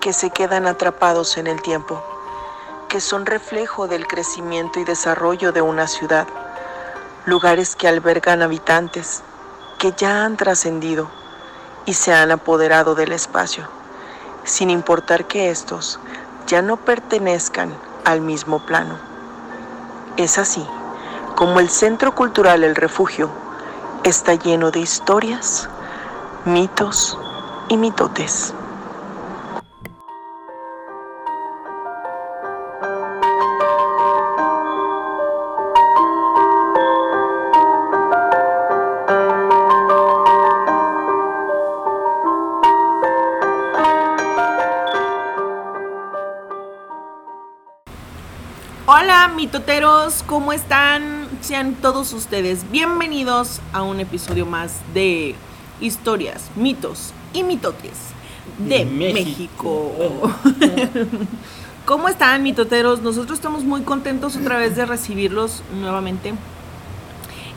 Que se quedan atrapados en el tiempo, que son reflejo del crecimiento y desarrollo de una ciudad, lugares que albergan habitantes que ya han trascendido y se han apoderado del espacio, sin importar que estos ya no pertenezcan al mismo plano. Es así como el Centro Cultural El Refugio está lleno de historias, mitos y mitotes. Mitoteros, ¿cómo están? Sean todos ustedes bienvenidos a un episodio más de historias, mitos y mitotes de. México. ¿Cómo están mitoteros? Nosotros estamos muy contentos otra vez de recibirlos nuevamente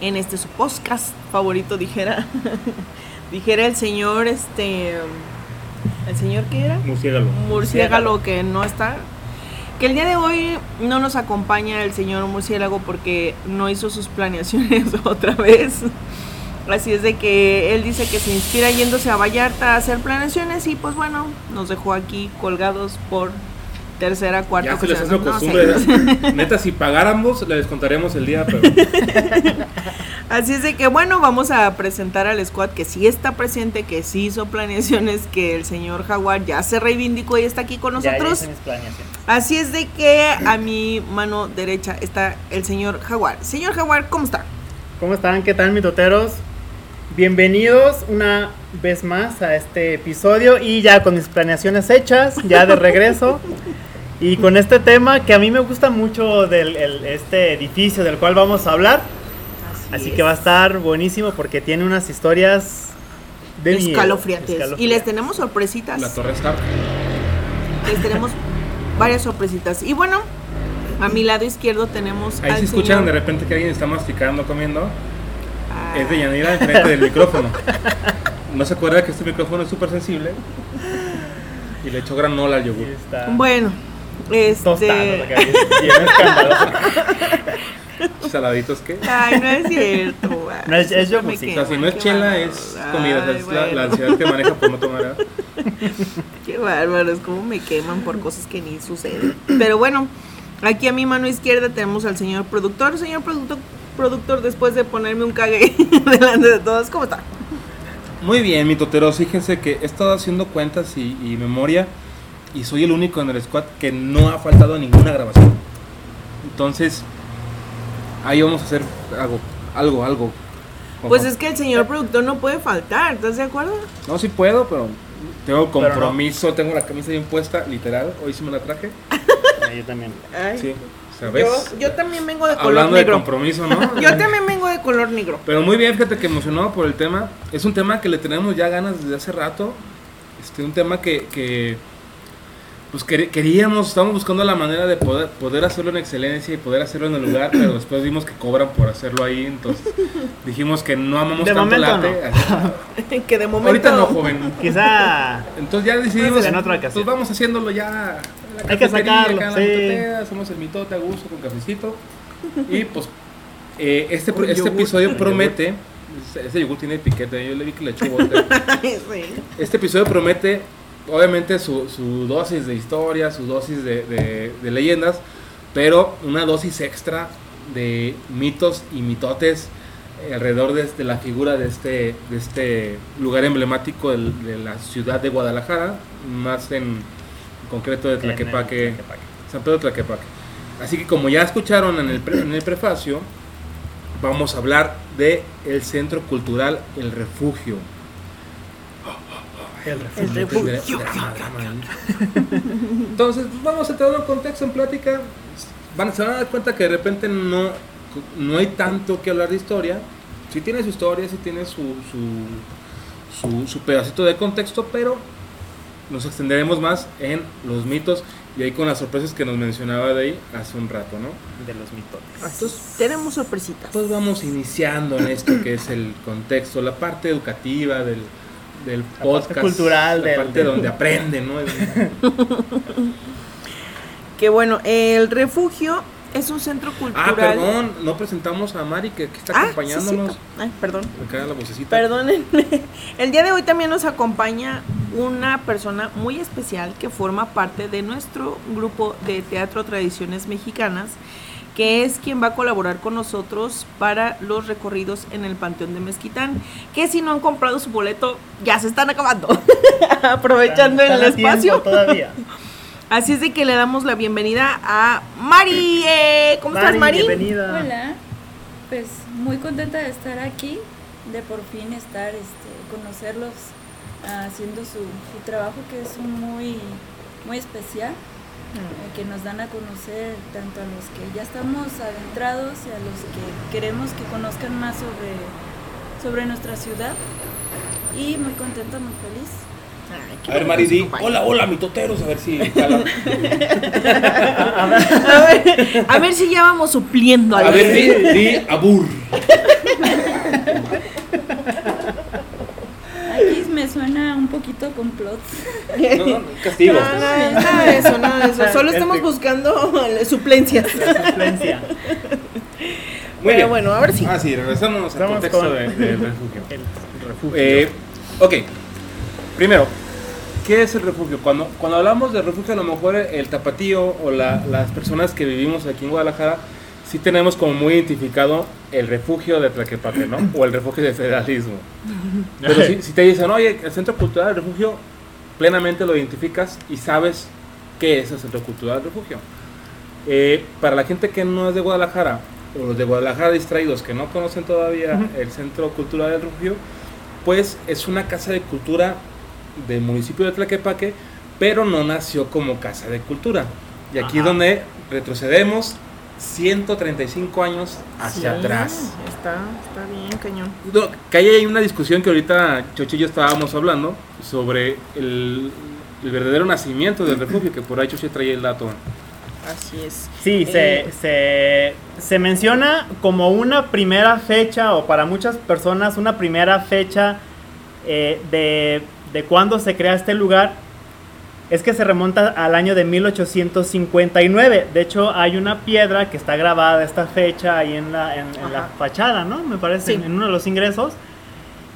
en este su podcast favorito, dijera. dijera el señor, este... ¿El señor qué era? Murciélago. murciélago que no está. Que el día de hoy no nos acompaña el señor murciélago porque no hizo sus planeaciones otra vez. Así es de que él dice que se inspira yéndose a Vallarta a hacer planeaciones y pues bueno, nos dejó aquí colgados por tercera, cuarta Ya se les hace ocasión. No, costumbre. sí. ¿verdad? Neta, si pagáramos, le descontaríamos el día, pero Así es de que bueno, vamos a presentar al squad que sí está presente, que sí hizo planeaciones, que el señor Jaguar ya se reivindicó y está aquí con Ya, ya nosotros. Así es de que a mi mano derecha está el señor Jaguar. Señor Jaguar, ¿cómo está? ¿Cómo están? ¿Qué tal, mitoteros? Bienvenidos una vez más a este episodio y ya con mis planeaciones hechas, ya de regreso. Y con este tema que a mí me gusta mucho del el- este edificio del cual vamos a hablar. Así que va a estar buenísimo porque tiene unas historias de miedo, escalofriantes. Y les tenemos sorpresitas. la Torre Stark. Les tenemos varias sorpresitas. Y bueno, a mi lado izquierdo tenemos Ahí al si escuchan señor- de repente que alguien está masticando, comiendo, Ah, es de Yanira enfrente del micrófono. No se acuerda que este micrófono es súper sensible y le echó granola al yogur. está. Bueno, Tostado, este... escandaloso. Saladitos que. Ay, no es cierto. ay, No, es- es siempre me yogur, sí. O quema, sea, si no es qué chela, bárbaro. es comida. o sea, Ay, es la, ansiedad que maneja por no tomar agua. Qué bárbaros, cómo me queman por cosas que ni suceden. Pero bueno, aquí a mi mano izquierda tenemos al señor productor. Señor productor, productor después de ponerme un cague delante de todos, ¿cómo está? Muy bien, mitoteros. Fíjense que he estado haciendo cuentas y, y memoria y soy el único en el squad que no ha faltado a ninguna grabación. Entonces, ahí vamos a hacer algo, algo, algo. Pues es que el señor productor no puede faltar, ¿estás de acuerdo? No, sí puedo, pero tengo Pero no. compromiso, tengo la camisa bien puesta, literal. Hoy sí me la traje. Ah, Yo también. Ay, Sí, ¿sabes? yo, yo también vengo de color Hablando de negro. compromiso, ¿no? Yo también vengo de color negro. Pero muy bien, fíjate que emocionado por el tema. Es un tema que le tenemos ya ganas desde hace rato. Este, un tema que, que, pues quer- queríamos, estábamos buscando la manera de poder, poder hacerlo en excelencia y poder hacerlo en el lugar, pero después vimos que cobran por hacerlo ahí, entonces dijimos que no amamos De tanto el momento arte. que de momento. Ahorita no, joven. Quizá Entonces ya decidimos, Pues en otra ocasión. pues vamos haciéndolo ya. en la Hay que cafetería, sacarlo, acá en la sí. mitotera, hacemos el mitote a gusto con cafecito. Y pues eh, este, este episodio promete, ese yogur tiene piquete, yo le vi que le echó sí. Este episodio promete obviamente su, su dosis de historia, su dosis de, de- de leyendas, pero una dosis extra de mitos y mitotes alrededor de, de la figura de este, de este lugar emblemático de la ciudad de Guadalajara, más en concreto de Tlaquepaque, Tlaquepaque. San Pedro Tlaquepaque. Así que como ya escucharon en el, pre- en el prefacio, vamos a hablar de el Centro Cultural El Refugio. El refugio. El refugio. Entonces, pues, vamos a entrar en contexto, en plática. Van, se van a dar cuenta que de repente no, no hay tanto que hablar de historia. Sí tiene su historia, sí tiene su, su, su, su pedacito de contexto, pero nos extenderemos más en los mitos y ahí con las sorpresas que nos mencionaba de ahí hace un rato, ¿no? De los mitotes. Entonces, tenemos sorpresitas. Pues vamos iniciando en esto que es el contexto, la parte educativa del, del parte podcast. cultural la del- parte donde aprenden, ¿no? Que bueno, el refugio es un centro cultural. Ah, perdón, no presentamos a Mari que, que está Ah, sí, acompañándonos. cierto. Ay, perdón. Me cae la vocecita. Perdónenme. El día de hoy también nos acompaña una persona muy especial que forma parte de nuestro grupo de Teatro Tradiciones Mexicanas, que es quien va a colaborar con nosotros para los recorridos en el Panteón de Mezquitán, que si no han comprado su boleto, ya se están acabando, aprovechando Están el espacio. Todavía. Así es de que le damos la bienvenida a Mari. Eh, ¿Cómo estás, Mari? Bienvenida. Hola, pues muy contenta de estar aquí, de por fin estar, este, conocerlos ah, haciendo su, su trabajo que es un muy, muy especial, que nos dan a conocer tanto a los que ya estamos adentrados y a los que queremos que conozcan más sobre, sobre nuestra ciudad. Y muy contenta, muy feliz. Ay, A ver, bueno Mari, que di, nos acompaña. hola, hola, mitoteros, a ver si. A ver, a ver si ya vamos supliendo A algo. ver, di, di, abur. Aquí me suena un poquito complot. No, no, castigo. No, nada, nada de eso, nada de eso. Solo estamos Este- buscando suplencias. Suplencia. Muy Pero bien. bueno, a ver si. Ah, sí, regresamos al contexto con- de- del refugio. El refugio. Eh, ok, primero, ¿qué es el refugio? Cuando, cuando hablamos de refugio, a lo mejor el tapatío o la- las personas que vivimos aquí en Guadalajara, sí tenemos como muy identificado el refugio de Tlaquepaque, ¿no? O el refugio de federalismo. Pero si, si te dicen, oye, el Centro Cultural del Refugio, plenamente lo identificas y sabes qué es el Centro Cultural del Refugio. Eh, para la gente que no es de Guadalajara, o los de Guadalajara distraídos que no conocen todavía el Centro Cultural del Refugio, pues es una casa de cultura del municipio de Tlaquepaque, pero no nació como casa de cultura. Y aquí es Ajá. donde retrocedemos 135 años hacia Sí, atrás. Está, está bien, cañón. No, que ahí hay una discusión que ahorita Chochi y yo estábamos hablando sobre el, el verdadero nacimiento del refugio, que por ahí Chochi traía el dato. Así es. Sí, Eh, se, se, se menciona como una primera fecha, o para muchas personas, una primera fecha eh, de, de cuando se crea este lugar. Es que se remonta al año de 1859. De hecho, hay una piedra que está grabada esta fecha ahí en la, en, en la fachada, ¿no? Me parece, Sí. en, en uno de los ingresos.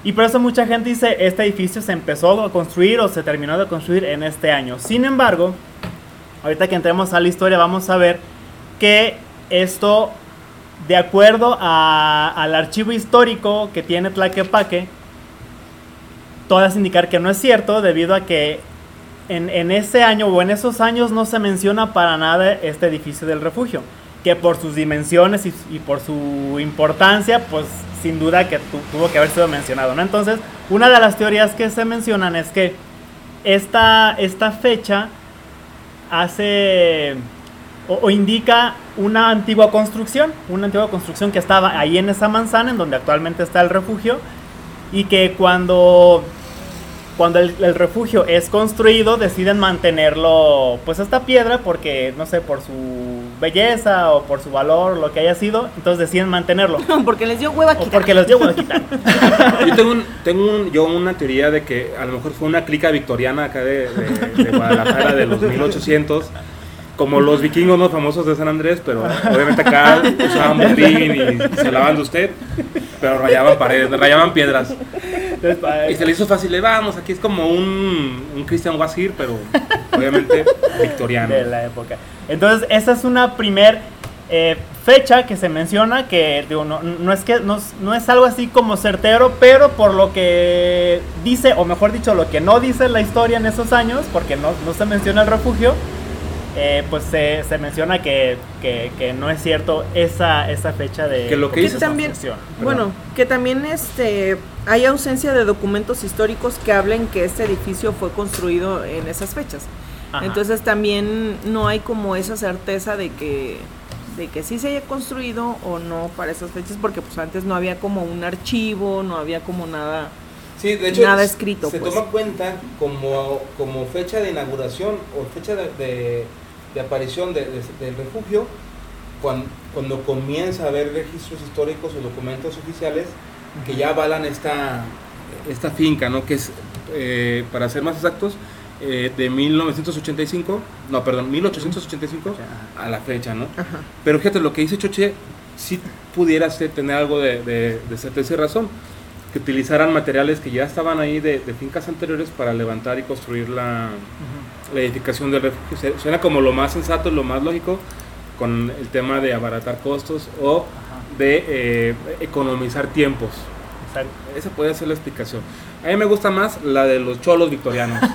Y por eso mucha gente dice, este edificio se empezó a construir o se terminó de construir en este año. Sin embargo, ahorita que entremos a la historia vamos a ver que esto, de acuerdo a- al archivo histórico que tiene Tlaquepaque, todas indicar que no es cierto debido a que en, en ese año o en esos años no se menciona para nada este edificio del refugio, que por sus dimensiones y, y por su importancia, pues sin duda que tu- tuvo que haber sido mencionado, ¿no? Entonces, una de las teorías que se mencionan es que esta, esta fecha hace o, o indica una antigua construcción, una antigua construcción que estaba ahí en esa manzana, en donde actualmente está el refugio, y que cuando, cuando el, el refugio es construido deciden mantenerlo, pues esta piedra, porque no sé, por su belleza o por su valor, lo que haya sido, entonces deciden mantenerlo. Porque les dio hueva O quitar. porque los llevo a quitar. Yo tengo, un- tengo un- yo una teoría de que a lo mejor fue una clica victoriana acá de, de- de Guadalajara de los 1800 como los vikingos no famosos de San Andrés, pero obviamente acá usaban botín y se lavaban de usted, pero rayaban paredes, rayaban piedras. Y se le hizo fácil, le vamos, aquí es como un, un Christian Wasir, pero obviamente victoriano. de la época. Entonces, esa es una primer eh, fecha que se menciona que digo, no, no es que no, no es algo así como certero, pero por lo que dice, o mejor dicho, lo que no dice la historia en esos años, porque no, no se menciona el refugio, eh, pues se, se menciona que, que- que no es cierto esa, esa fecha de Que lo que también, construcción. bueno, que también este hay ausencia de documentos históricos que hablen que este edificio fue construido en esas fechas. Ajá. Entonces también no hay como esa certeza de que de que sí se haya construido o no para esas fechas porque pues antes no había como un archivo, no había como nada. Sí, de hecho, Nada escrito, se pues. toma cuenta como, como fecha de inauguración o fecha de, de- de aparición de- de- del refugio cuando, cuando comienza a haber registros históricos o documentos oficiales que ya avalan esta, esta finca, ¿no? Que es, eh, para ser más exactos, eh, de 1985, no, perdón, 1885 a la fecha, ¿no? Ajá. Pero fíjate, lo que dice Choche, sí pudiera ser, tener algo de, de, de certeza y razón, que utilizaran materiales que ya estaban ahí de, de fincas anteriores para levantar y construir la, la edificación del refugio. Suena como lo más sensato, lo más lógico, con el tema de abaratar costos o de eh, economizar tiempos. Exacto. Esa puede ser la explicación. A mí me gusta más la de los cholos victorianos.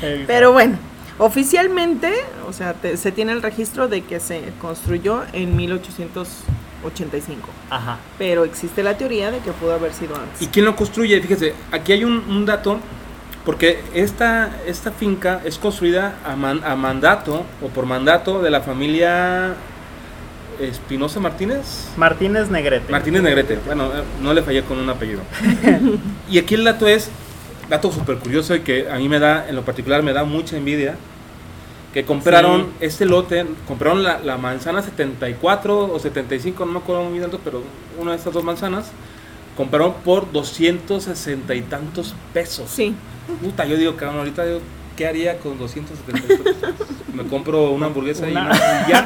Pero bueno, oficialmente, o sea, te- se tiene el registro de que se construyó en 1885, Ajá. pero existe la teoría de que pudo haber sido antes. ¿Y quién lo construye? Fíjese, aquí hay un, un dato, porque esta, esta finca es construida a, man- a mandato o por mandato de la familia Espinosa Martínez. Martínez Negrete. Martínez Negrete, bueno, eh, no le fallé con un apellido. y aquí el dato es, dato súper curioso y que a mí me da, en lo particular, me da mucha envidia, que compraron Sí. este lote, compraron la, la manzana 74 o 75, no me acuerdo muy bien, tanto, pero una de estas dos manzanas, compraron por 260 y tantos pesos. Sí, Puta, yo digo, cabrón, ahorita yo, ¿qué haría con 270 pesos? Me compro una hamburguesa y- Una. y ya.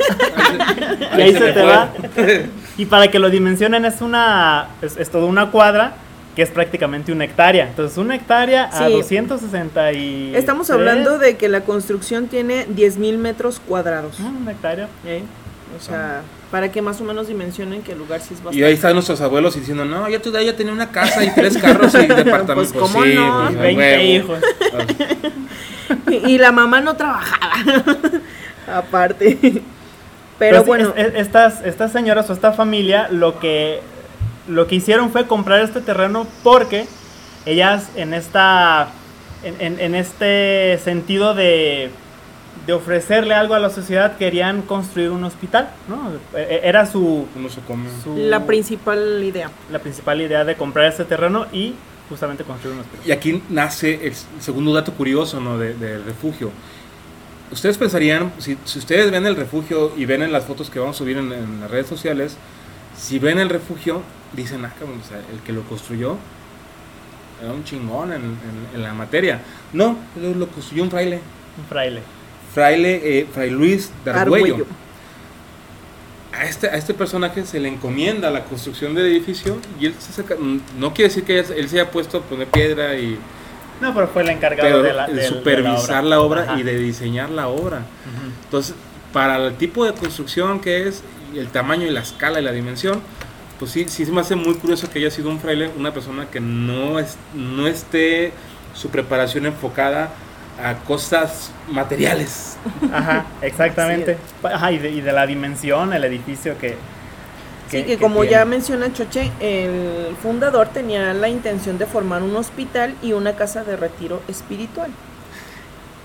Y ahí se me te va. Y para que lo dimensionen es una es, es toda una cuadra que es prácticamente una hectárea. Entonces una hectárea a Sí. 260 y estamos hablando de que la construcción tiene 10.000 metros cuadrados. Mm, una hectárea. ¿eh? O sea, para que más o menos dimensionen que el lugar sí es bastante. Y ahí están nuestros abuelos diciendo, no, ya tú ya tenía una casa y tres carros y departamentos. Pues, ¿cómo sí, no? pues, a 20 huevo. hijos. Y, y la mamá no trabajaba. Aparte. Pero sí, bueno, es- es- estas, estas señoras o esta familia lo que, lo que hicieron fue comprar este terreno porque ellas en esta en, en- en este sentido de, de ofrecerle algo a la sociedad querían construir un hospital, ¿no? E- e- Era su, Uno se come. su- la principal idea. la principal idea de comprar este terreno y justamente construir un hospital. Y aquí nace el segundo dato curioso ¿no? de- del refugio. Ustedes pensarían, si, si ustedes ven el refugio y ven en las fotos que vamos a subir en, en las redes sociales, si ven el refugio, dicen, ah, cabrón, o sea, el que lo construyó era un chingón en, en- en la materia. No, lo, lo construyó un fraile. Un fraile. Fraile, eh, Fray Luis de Argüello. Argüello. a este, a este personaje se le encomienda la construcción del edificio y él se saca, no quiere decir que él, él se haya puesto a poner piedra y No, pero fue el encargado pero de, la, de del- de supervisar la obra, y de diseñar la obra. Entonces, para el tipo de construcción que es, y el tamaño y la escala y la dimensión, pues sí, sí se me hace muy curioso que haya sido un fraile, una persona que no, es, no esté su preparación enfocada a cosas materiales. Ajá, exactamente. Ajá, y de, y de la dimensión, el edificio que... Sí, que, como tiene. ya menciona Choche, el fundador tenía la intención de formar un hospital y una casa de retiro espiritual.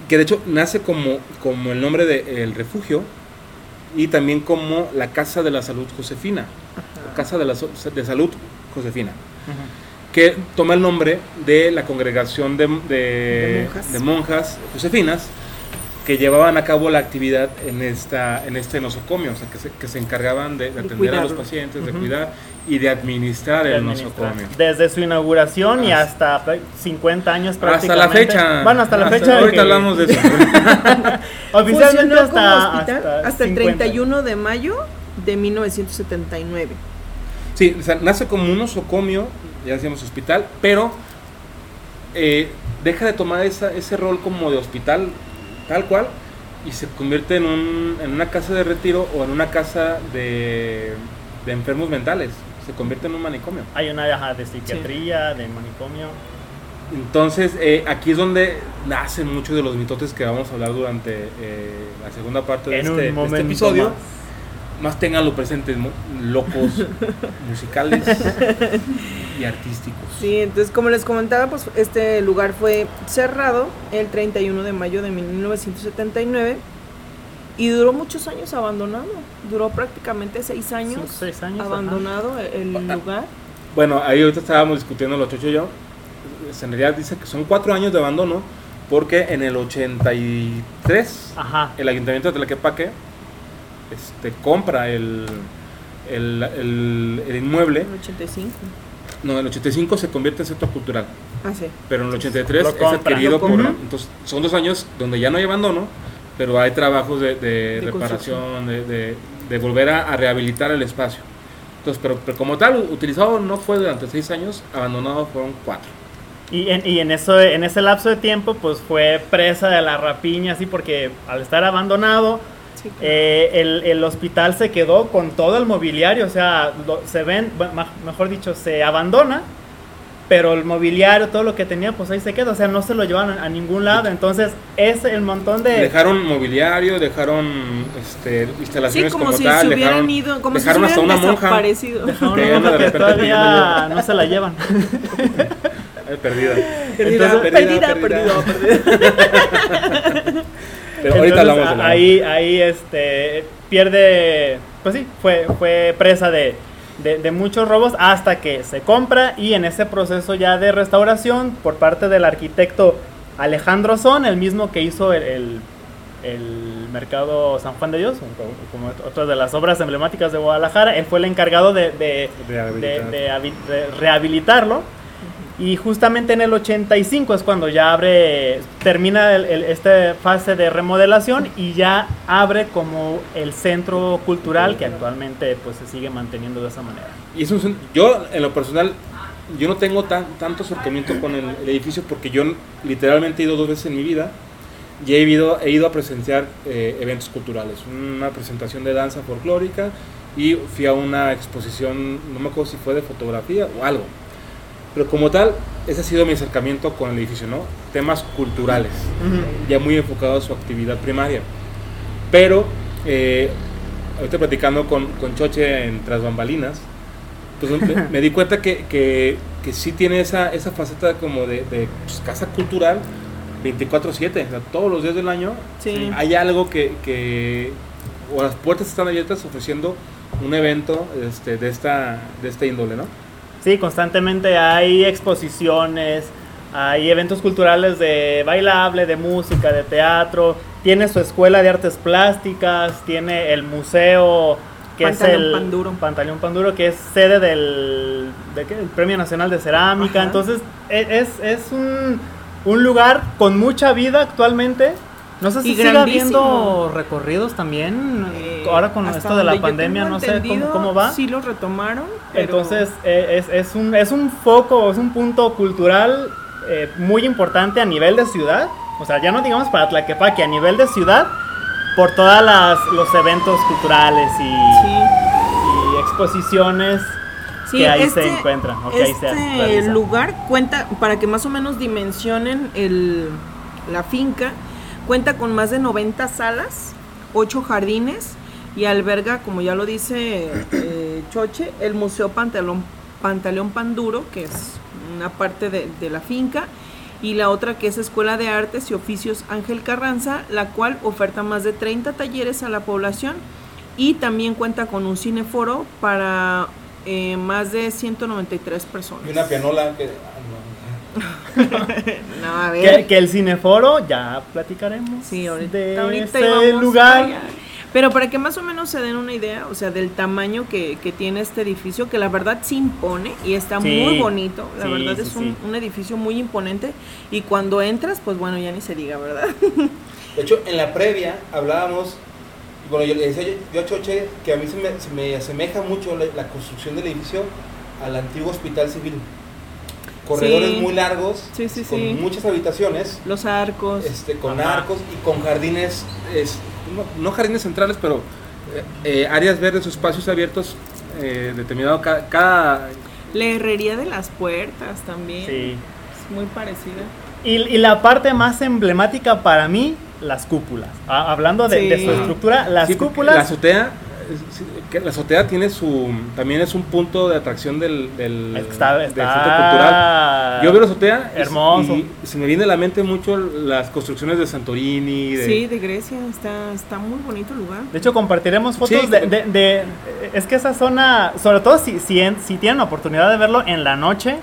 que de hecho nace como, como el nombre del refugio y también como la Casa de la Salud Josefina, Casa de, la So- de Salud Josefina, que toma el nombre de la congregación de, de- De monjas. de monjas josefinas que llevaban a cabo la actividad en esta en este nosocomio, o sea, que se, que se encargaban de, de atender a los pacientes, de cuidar y de administrar de el administrar. nosocomio. Desde su inauguración y Hasta- hasta 50 años Hasta prácticamente. la fecha. Bueno, hasta la fecha. Ahorita que- hablamos de eso. Oficialmente hasta, hospital hasta, hasta el 50. 31 de mayo de 1979. Sí, o sea, nace como un nosocomio, ya decíamos hospital, pero eh, deja de tomar esa- ese rol como de hospital tal cual y se convierte en, un, en una casa de retiro o en una casa de, de enfermos mentales. Se convierte en un manicomio. Hay una ajá, de psiquiatría, de manicomio. Entonces, eh, aquí es donde nacen muchos de los mitotes que vamos a hablar durante eh, la segunda parte de En este, un de este episodio. más. Más tenganlo presentes, locos musicales y artísticos. Sí, entonces como les comentaba, pues este lugar fue cerrado el 31 de mayo de 1979 y duró muchos años abandonado. Duró prácticamente seis años, Cinco, seis años, ajá. abandonado el lugar. Bueno, ahí ahorita estábamos discutiendo los Chocho y yo. En realidad dice que son cuatro años de abandono porque en el 83 Ajá. el ayuntamiento de Tlaquepaque este, compra el, el, el- el inmueble. En el 85. No, en el 85 se convierte en centro cultural, Ah, sí. pero en el 83 Lo es compra. adquirido Lo por... Entonces son dos años donde ya no hay abandono, pero hay trabajos de, de De reparación, de, de- de volver a, a rehabilitar el espacio. Entonces, pero, pero como tal, utilizado no fue durante seis años, abandonado fueron cuatro. Y en, y en, eso, en ese lapso de tiempo, pues fue presa de la rapiña, así, porque al estar abandonado, Sí, claro. eh, el, el hospital se quedó con todo el mobiliario, o sea, lo- se ven, mejor dicho, se abandona, pero el mobiliario, todo lo que tenía, pues ahí se queda, o sea, no se lo llevan a, ningún lado, entonces es el montón de... Dejaron mobiliario, dejaron este, Sí, instalaciones como, como, si tal, se hubieran dejaron, ido, como si se dejaron hasta hubieran una monja. Dejaron una de que todavía no se la llevan. perdida. Perdida, Entonces, perdida, perdida, perdida. Pero ahorita Entonces, hablamos de la ahí, ahí este, pierde, pues sí, fue, fue presa de, de- de muchos robos hasta que se compra y en ese proceso ya de restauración por parte del arquitecto Alejandro Son, el mismo que hizo el, el- el mercado San Juan de Dios, como otra de las obras emblemáticas de Guadalajara, él fue el encargado de, de rehabilitarlo. Y justamente en el 85 es cuando ya abre, termina el- el- esta fase de remodelación y ya abre como el centro cultural que actualmente pues se sigue manteniendo de esa manera. Y es un yo, en lo personal, yo no tengo tan, tanto acercamiento con el, el edificio porque yo literalmente he ido dos veces en mi vida y he ido, he ido a presenciar eh, eventos culturales. Una presentación de danza folclórica y fui a una exposición, no me acuerdo si fue de fotografía o algo. Pero como tal, ese ha sido mi acercamiento con el edificio, ¿no? Temas culturales, ya muy enfocado a su actividad primaria. Pero, eh, ahorita platicando con, con Choche en Tras Bambalinas, pues me, me di cuenta que, que, que sí tiene esa, esa faceta como de, de, pues, casa cultural 24/7, o sea, todos los días del año Sí. hay algo que, que o las puertas están abiertas ofreciendo un evento este, de, esta, de esta índole, ¿no? Sí, constantemente hay exposiciones, hay eventos culturales de bailable, de música, de teatro, tiene su escuela de artes plásticas, tiene el museo que Pantaleón es el Panduro. Pantaleón Panduro, que es sede del, ¿de qué? del Premio Nacional de Cerámica. Ajá. Entonces, e- es, es un, un lugar con mucha vida actualmente. No sé si sigue habiendo recorridos también. Eh, ahora con esto de la pandemia, no sé cómo, cómo va. Sí lo retomaron. pero- Entonces eh, es, es un, es un foco, es un punto cultural eh, muy importante a nivel de ciudad. O sea, ya no digamos para Tlaquepaque, a nivel de ciudad, por todos los eventos culturales y, sí. y exposiciones Sí, que ahí este- se encuentran. o que ahí se este lugar cuenta, para que más o menos dimensionen el, la finca, cuenta con más de 90 salas, 8 jardines y alberga, como ya lo dice eh, Choche, el Museo Pantaleón, Pantaleón Panduro, que es una parte de, de la finca, y la otra que es Escuela de Artes y Oficios Ángel Carranza, la cual oferta más de 30 talleres a la población y también cuenta con un cineforo para eh, más de 193 personas. Y una pianola que... no, a Que, ver. que el cineforo, ya platicaremos Sí, ahorita, de ahorita ese lugar. allá. Pero para que más o menos se den una idea, o sea, del tamaño que, que tiene este edificio, que la verdad se impone y está Sí, muy bonito. La sí, verdad sí, es un, sí. un edificio muy imponente. Y cuando entras, pues bueno, ya ni se diga, ¿verdad? De hecho, en la previa hablábamos, bueno, yo le decía yo, yo a Choche que a mí se me, se me asemeja mucho la, la construcción del edificio al antiguo hospital civil. Corredores Sí. muy largos, Sí, sí, con sí. muchas habitaciones, Los arcos. este, con Ajá. arcos y con jardines, es- no, no jardines centrales, pero eh, eh, áreas verdes o espacios abiertos eh, determinado ca- cada... La herrería de las puertas también. Sí. Es muy parecida. Y, y la parte más emblemática para mí, las cúpulas. Ah, hablando de, Sí. de su estructura, las cúpulas. La azotea, que la azotea tiene su, también es un punto de atracción del, del, está, centro cultural. Yo veo la azotea Hermoso. y se me viene a la mente mucho las construcciones de Santorini. De, Sí, de Grecia. Está, está muy bonito el lugar. De hecho, compartiremos fotos Sí. de, de- de- Es que esa zona, sobre todo si, si, en- si tienen oportunidad de verlo en la noche,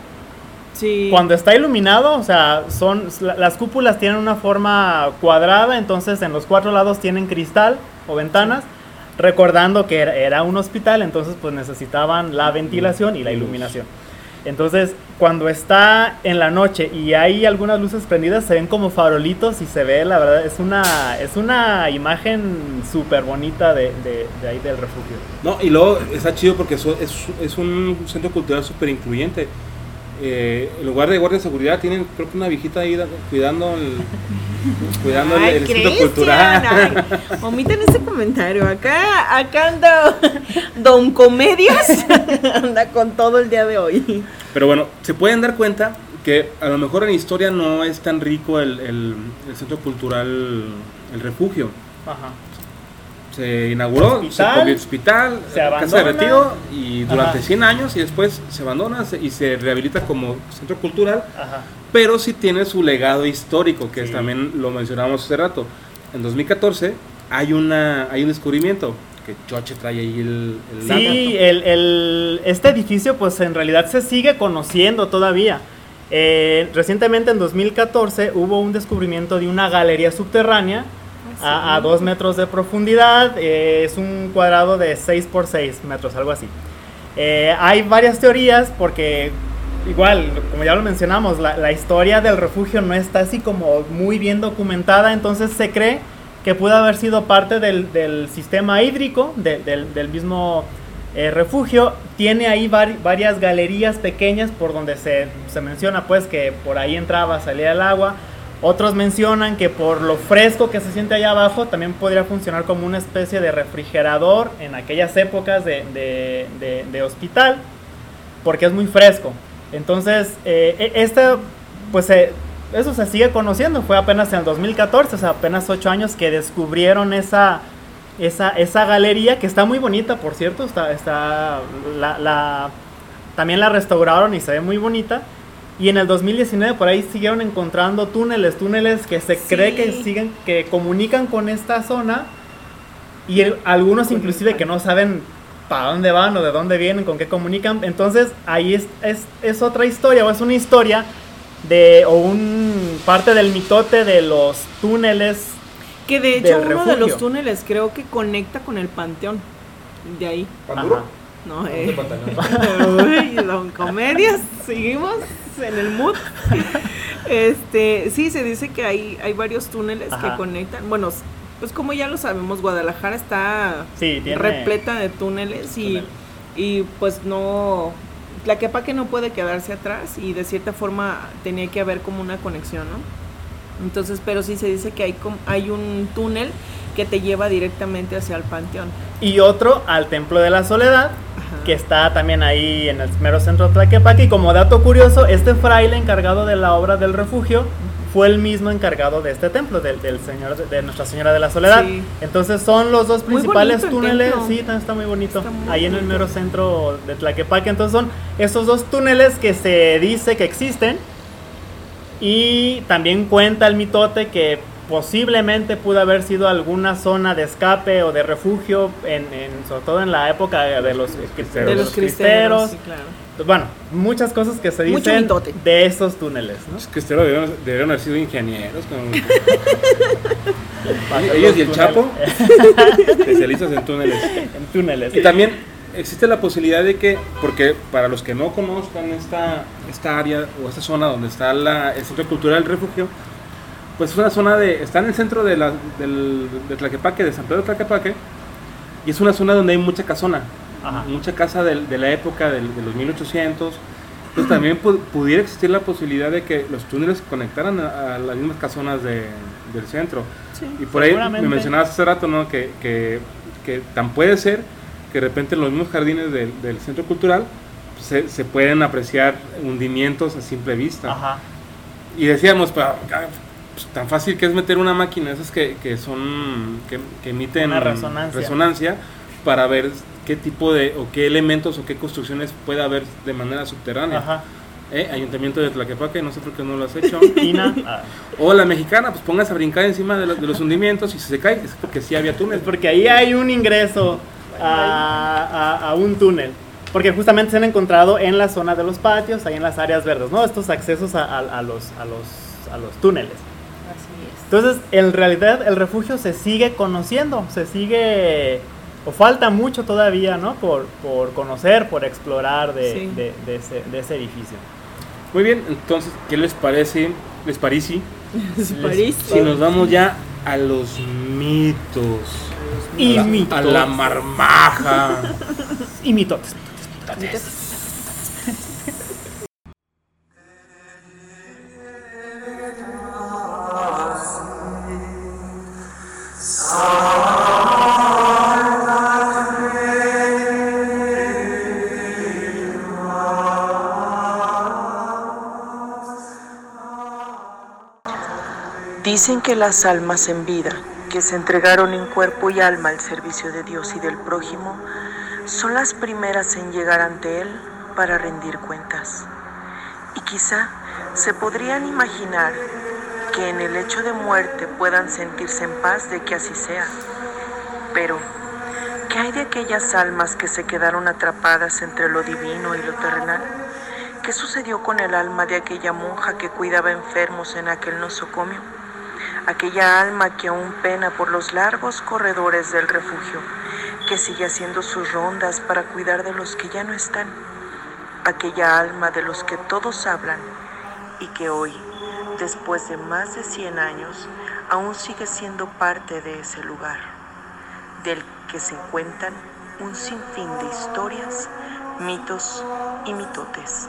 Sí. cuando está iluminado, o sea, son la- las cúpulas tienen una forma cuadrada, entonces en los cuatro lados tienen cristal o ventanas, recordando que era, un hospital, entonces pues necesitaban la ventilación y la iluminación. Entonces, cuando está en la noche y hay algunas luces prendidas, se ven como farolitos y se ve, la verdad, es una, es una imagen súper bonita de, de- de ahí del refugio. No, y luego está chido porque eso es, es un centro cultural súper incluyente. Eh, en lugar de guardia de seguridad tienen creo que una viejita ahí da- cuidando el, cuidando el- Ay, el, centro Cristian, cultural. ay, omiten ese comentario. Acá, acá anda Don Comedias. anda con todo el día de hoy. Pero bueno, se pueden dar cuenta que a lo mejor en historia no es tan rico el, el- el centro cultural, el refugio. Ajá. Se inauguró, Hospital, se convirtió en hospital, se casa de retiro y durante Ajá. 100 años y después se abandona y se rehabilita como centro cultural, Ajá. pero sí tiene su legado histórico, que Sí. también lo mencionábamos hace rato. En 2014 hay, una, hay un descubrimiento que Choche trae ahí el, el Sí, el, el- este edificio pues en realidad se sigue conociendo todavía. Eh, recientemente en 2014 hubo un descubrimiento de una galería subterránea a, a dos metros de profundidad. eh, es un cuadrado de 6 por 6 metros, algo así. Eh, hay varias teorías porque igual, como ya lo mencionamos, la, la historia del refugio no está así como muy bien documentada, entonces se cree que pudo haber sido parte del, del sistema hídrico de- del, del mismo eh, refugio. Tiene ahí vari- varias galerías pequeñas por donde se, se menciona pues que por ahí entraba, salía el agua. Otros mencionan que por lo fresco que se siente allá abajo también podría funcionar como una especie de refrigerador en aquellas épocas de, de- de- de hospital, porque es muy fresco. Entonces, eh, e- esta, pues eh, eso se sigue conociendo, fue apenas en el 2014, o sea, apenas ocho años que descubrieron esa, esa, esa galería, que está muy bonita, por cierto, está, está la, la- también la restauraron y se ve muy bonita. Y en el 2019 por ahí siguieron encontrando túneles, túneles que se Sí. cree que siguen, que comunican con esta zona. Y el- algunos inclusive que no saben para dónde van o de dónde vienen, con qué comunican. Entonces ahí es, es, es otra historia o es una historia de o un parte del mitote de los túneles. Que de Del hecho uno de los túneles creo que conecta con el panteón. De ahí. No, eh. Uy, don comedias, seguimos en el mood. Este, sí, se dice que hay, hay varios túneles Ajá. que conectan. Bueno, pues como ya lo sabemos, Guadalajara está Sí, tiene repleta de túneles y, túneles. y pues no, que no puede quedarse atrás y de cierta forma tenía que haber como una conexión, ¿no? Entonces, pero sí se dice que hay, hay un túnel que te lleva directamente hacia el panteón. y otro al Templo de la Soledad, Ajá. que está también ahí en el mero centro de Tlaquepaque. Y como dato curioso, este fraile encargado de la obra del refugio fue el mismo encargado de este templo, del, del señor de, Nuestra Señora de la Soledad. Sí. Entonces son los dos principales túneles. Sí, también está muy bonito. Está muy ahí en el mero centro de Tlaquepaque. Entonces son esos dos túneles que se dice que existen. Y también cuenta el mitote que posiblemente pudo haber sido alguna zona de escape o de refugio, en, en- sobre todo en la época de los, cristeros. de los cristeros, sí, claro. bueno, muchas cosas que se dicen de esos túneles, ¿no? Que ustedes debieron, debieron haber sido ingenieros. con- Ellos los y el túneles- Chapo, especialistas en túneles. en túneles. Y también existe la posibilidad de que, porque para los que no conozcan esta, esta área o esta zona donde está la, el Centro Cultural del Refugio, pues es una zona de, está en el centro de, la, del, de Tlaquepaque, de San Pedro de Tlaquepaque, y es una zona donde hay mucha casona, Ajá. mucha casa del- de, la época del- de los 1800. Entonces también pu- pudiera existir la posibilidad de que los túneles conectaran a, a las mismas casonas de- del centro. Y por ahí me mencionabas hace rato, ¿no? Que, que, que tan puede ser que de repente en los mismos jardines del, del centro cultural pues, se, se pueden apreciar hundimientos a simple vista. Ajá. Y decíamos, ah, pues, tan fácil que es meter una máquina, esas que, que son, que, que emiten Una resonancia. resonancia para ver qué tipo de, o qué elementos o qué construcciones puede haber de manera subterránea. Ajá. ¿Eh? Ayuntamiento de Tlaquepaque, no sé por qué no lo has hecho. Ah, O la mexicana, pues póngase a brincar encima de, los- de los hundimientos y si se cae es porque sí había túnel. Porque ahí hay un ingreso a, a- a un túnel. Porque justamente se han encontrado en la zona de los patios, ahí en las áreas verdes, ¿no? Estos accesos a- a los, a, los, a los túneles. Así es. Entonces, en realidad, el refugio se sigue conociendo, se sigue. O falta mucho todavía, ¿no? Por, por conocer, por explorar de, Sí. de- de ese, de ese edificio. Muy bien, entonces, ¿qué les parece? ¿Les parece? Si nos vamos ya a los mitos. Y a la, mitos. A la marmaja. Y mitotes. Dicen que las almas en vida, que se entregaron en cuerpo y alma al servicio de Dios y del prójimo, son las primeras en llegar ante Él para rendir cuentas. Y quizá se podrían imaginar que en el hecho de muerte puedan sentirse en paz de que así sea. Pero, ¿qué hay de aquellas almas que se quedaron atrapadas entre lo divino y lo terrenal? ¿Qué sucedió con el alma de aquella monja que cuidaba enfermos en aquel nosocomio? Aquella alma que aún pena por los largos corredores del refugio, que sigue haciendo sus rondas para cuidar de los que ya no están. Aquella alma de los que todos hablan y que hoy, después de más de 100 años, aún sigue siendo parte de ese lugar, del que se cuentan un sinfín de historias, mitos y mitotes.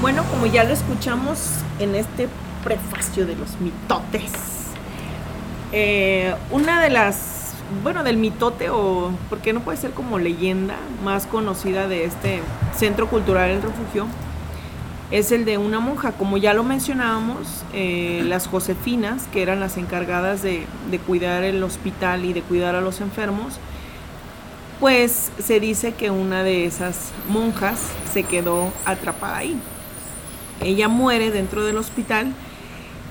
Bueno, como ya lo escuchamos en este prefacio de los mitotes, eh, una de las, bueno, del mitote o, porque no puede ser como leyenda más conocida de este centro cultural El Refugio, es el de una monja. Como ya lo mencionábamos, eh, las Josefinas, que eran las encargadas de, de cuidar el hospital y de cuidar a los enfermos, pues se dice que una de esas monjas se quedó atrapada ahí. Ella muere dentro del hospital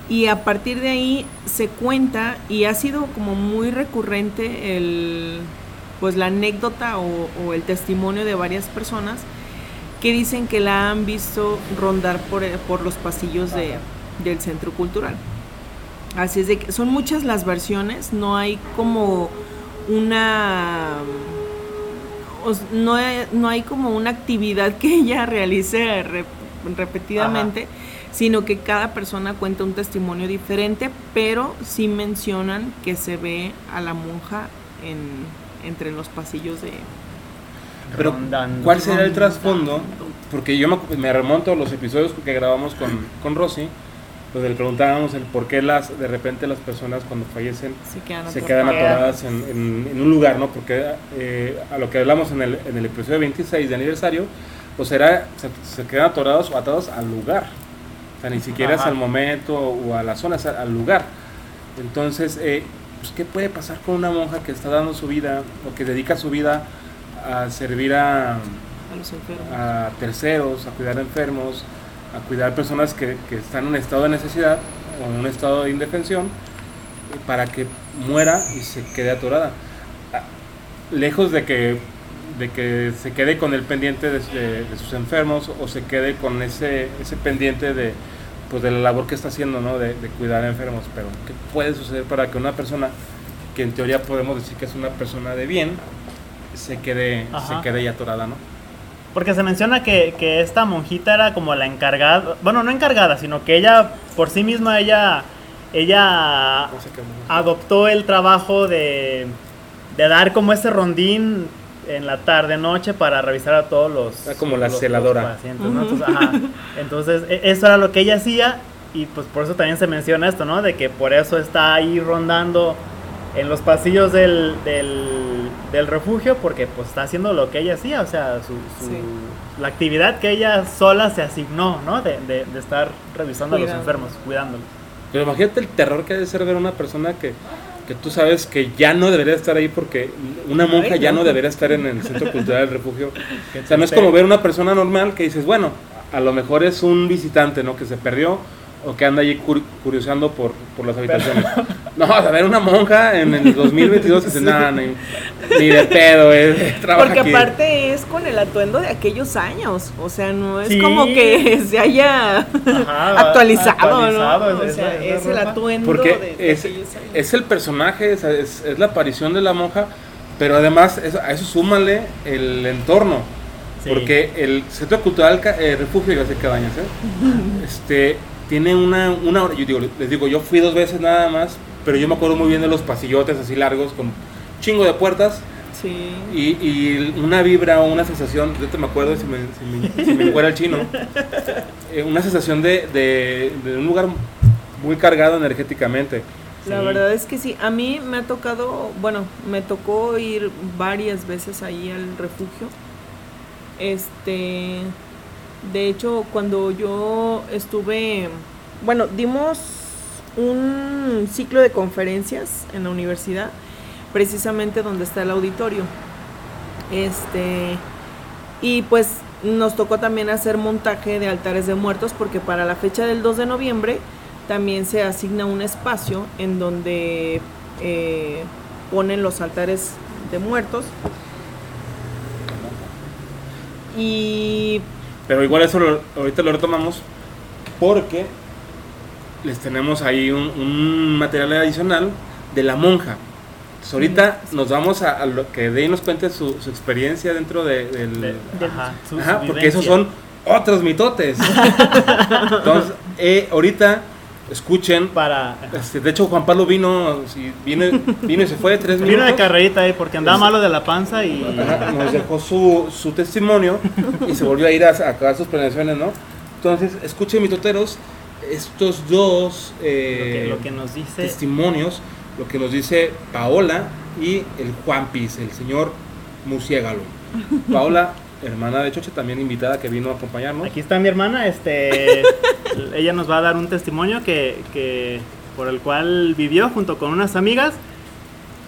y a partir de ahí se cuenta y ha sido como muy recurrente el pues la anécdota o, el testimonio de varias personas que dicen que la han visto rondar por, por los pasillos de, del centro cultural. Así es de que son muchas las versiones, no hay como una no, no hay como una actividad que ella realice re- repetidamente, sino que cada persona cuenta un testimonio diferente, pero sí mencionan que se ve a la monja en, entre los pasillos de... Pero, Rondando. ¿cuál será el trasfondo? Porque yo me, me remonto a los episodios que grabamos con, con Rosy, donde le preguntábamos el por qué las, de repente las personas cuando fallecen Se quedan se quedan atrapadas. atoradas en, en- en un lugar, ¿no? Porque eh, a lo que hablamos en el, en el episodio 26 de aniversario, pues era, se, se quedan atorados o atados al lugar. O sea, ni siquiera es Ajá. al momento o a la zona, es al lugar. Entonces, eh, pues, ¿qué puede pasar con una monja que está dando su vida o que dedica su vida a servir a, a los enfermos. a terceros, a cuidar enfermos, a cuidar personas que, que están en un estado de necesidad o en un estado de indefensión para que muera y se quede atorada. Ah, Lejos de que, de que se quede con el pendiente de, de- de sus enfermos o se quede con ese, ese pendiente de, pues, de la labor que está haciendo, ¿no? de, de cuidar a enfermos. Pero, ¿qué puede suceder para que una persona, que en teoría podemos decir que es una persona de bien, se quede, Ajá. se quede ahí atorada, ¿no? Porque se menciona que, que esta monjita era como la encargada, bueno, no encargada, sino que ella, por sí misma, ella, ella adoptó el trabajo de, de dar como ese rondín en la tarde noche para revisar a todos los Ah, como la los- los celadora. pacientes, ¿no? Entonces, ajá. Entonces, e- eso era lo que ella hacía y pues por eso también se menciona esto, ¿no? De que por eso está ahí rondando en los pasillos del, del, del refugio porque pues está haciendo lo que ella hacía, o sea, su, su- Sí. la actividad que ella sola se asignó, ¿no? De, de- de estar revisando a los enfermos, cuidándolos. Pero imagínate el terror que ha de ser ver a una persona que, que tú sabes que ya no debería estar ahí porque una monja Ay, ya no. debería estar en el centro cultural del refugio. O sea, no es como ver una persona normal que dices, bueno, a lo mejor es un visitante, ¿no? Que se perdió o que anda allí cur- curioseando por, por las habitaciones. No, a ver, una monja en el 2022 dices, nada, ni, ni de pedo, eh, Porque aquí". aparte es con el atuendo de aquellos años, o sea, no es Sí. como que se haya Ajá, actualizado, actualizado, ¿no? O es- sea, es- es, es el atuendo de, Porque de es, aquellos años. es el personaje, es, es- es la aparición de la monja, pero además es- a eso súmale el entorno. Sí. Porque el Centro Cultural eh, Refugio de García Cabañas, ¿eh? este, tiene una, una hora- yo digo, les digo, yo fui dos veces nada más, pero yo me acuerdo muy bien de los pasillotes así largos con chingo de puertas Sí. y, y una vibra o una sensación, yo te me acuerdo si me, si me, si me encuera el chino, eh, una sensación de, de- de un lugar muy cargado energéticamente. La Sí. verdad es que sí, a mí me ha tocado, bueno, me tocó ir varias veces ahí al refugio. Este, de hecho, cuando yo estuve, bueno, dimos un ciclo de conferencias en la universidad, precisamente donde está el auditorio. Este, y pues nos tocó también hacer montaje de altares de muertos porque para la fecha del 2 de noviembre también se asigna un espacio en donde eh, ponen los altares de muertos. Y Pero igual eso lo- ahorita lo retomamos porque les tenemos ahí un, un material adicional de la monja. Entonces ahorita nos vamos a, a lo que Dey nos cuente su, su experiencia dentro de- del... De- ajá, su- Ajá, su porque esos son otros mitotes. Entonces, eh, ahorita escuchen. para este, de hecho, Juan Pablo vino, vino, vino y se fue tres vino de minutos. carrerita ahí porque andaba malo de la panza y Ajá, nos dejó su, su testimonio y se volvió a ir a, a acabar sus planeaciones, ¿no? Entonces, escuchen, mitoteros, estos dos lo, eh, que, lo que nos dice testimonios, lo que nos dice Paola y el Juan Piz, el señor Musiégalo. Paola, hermana de Choche, también invitada que vino a acompañarnos. Aquí está mi hermana, este, ella nos va a dar un testimonio que, que por el cual vivió junto con unas amigas.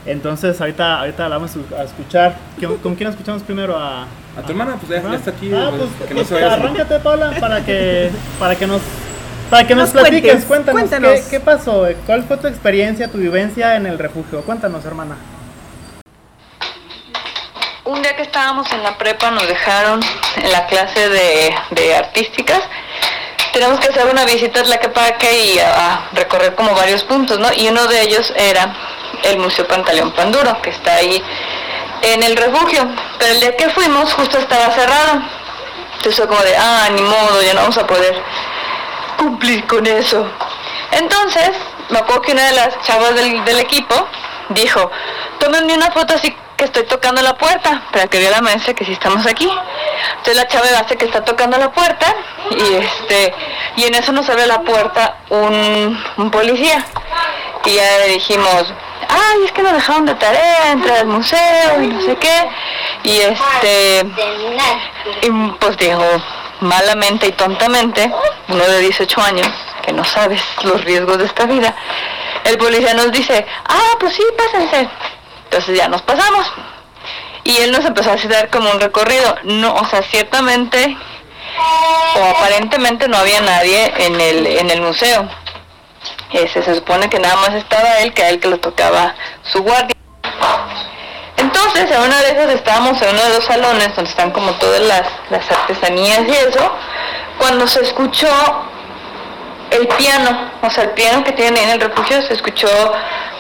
Entonces ahorita, ahorita la vamos a escuchar. ¿Con, quién escuchamos primero? A, A tu hermana, pues ya, ya está aquí, Ah, pues, pues, que no se vaya sin- arráncate, Paula, para que, para que nos, para que nos, Nos platiques. cuentes, Cuéntanos, cuéntanos. ¿qué, qué pasó? ¿Cuál fue tu experiencia, tu vivencia en el refugio? Cuéntanos, hermana. Un día que estábamos en la prepa nos dejaron en la clase de, artísticas. Tenemos que hacer una visita a Tlaquepaque y a, a recorrer como varios puntos, ¿no? Y uno de ellos era el Museo Pantaleón Panduro, que está ahí en el refugio. Pero el día que fuimos justo estaba cerrado. Entonces fue como de, ah, ni modo, ya no vamos a poder cumplir con eso. Entonces, me acuerdo que una de las chavas del, del equipo dijo, tómenme una foto así que estoy tocando la puerta, para que vea la maestra que sí estamos aquí. Entonces la chava hace que está tocando la puerta y este y en eso nos abre la puerta un, policía. Y ya le dijimos, ay, es que nos dejaron de tarea, entrar al museo y no sé qué. Y este, y pues dijo, malamente y tontamente, uno de 18 años, que no sabes los riesgos de esta vida, el policía nos dice, ah, pues sí, pásense. Entonces ya nos pasamos. Y él nos empezó a hacer como un recorrido. No, o sea, ciertamente o aparentemente no había nadie en el, en el museo. Ese, se supone que nada más estaba él, que a él que lo tocaba su guardia. Entonces, en una de esas estábamos en uno de los salones donde están como todas las, las artesanías y eso, cuando se escuchó el piano, o sea, el piano que tienen en el refugio, se escuchó,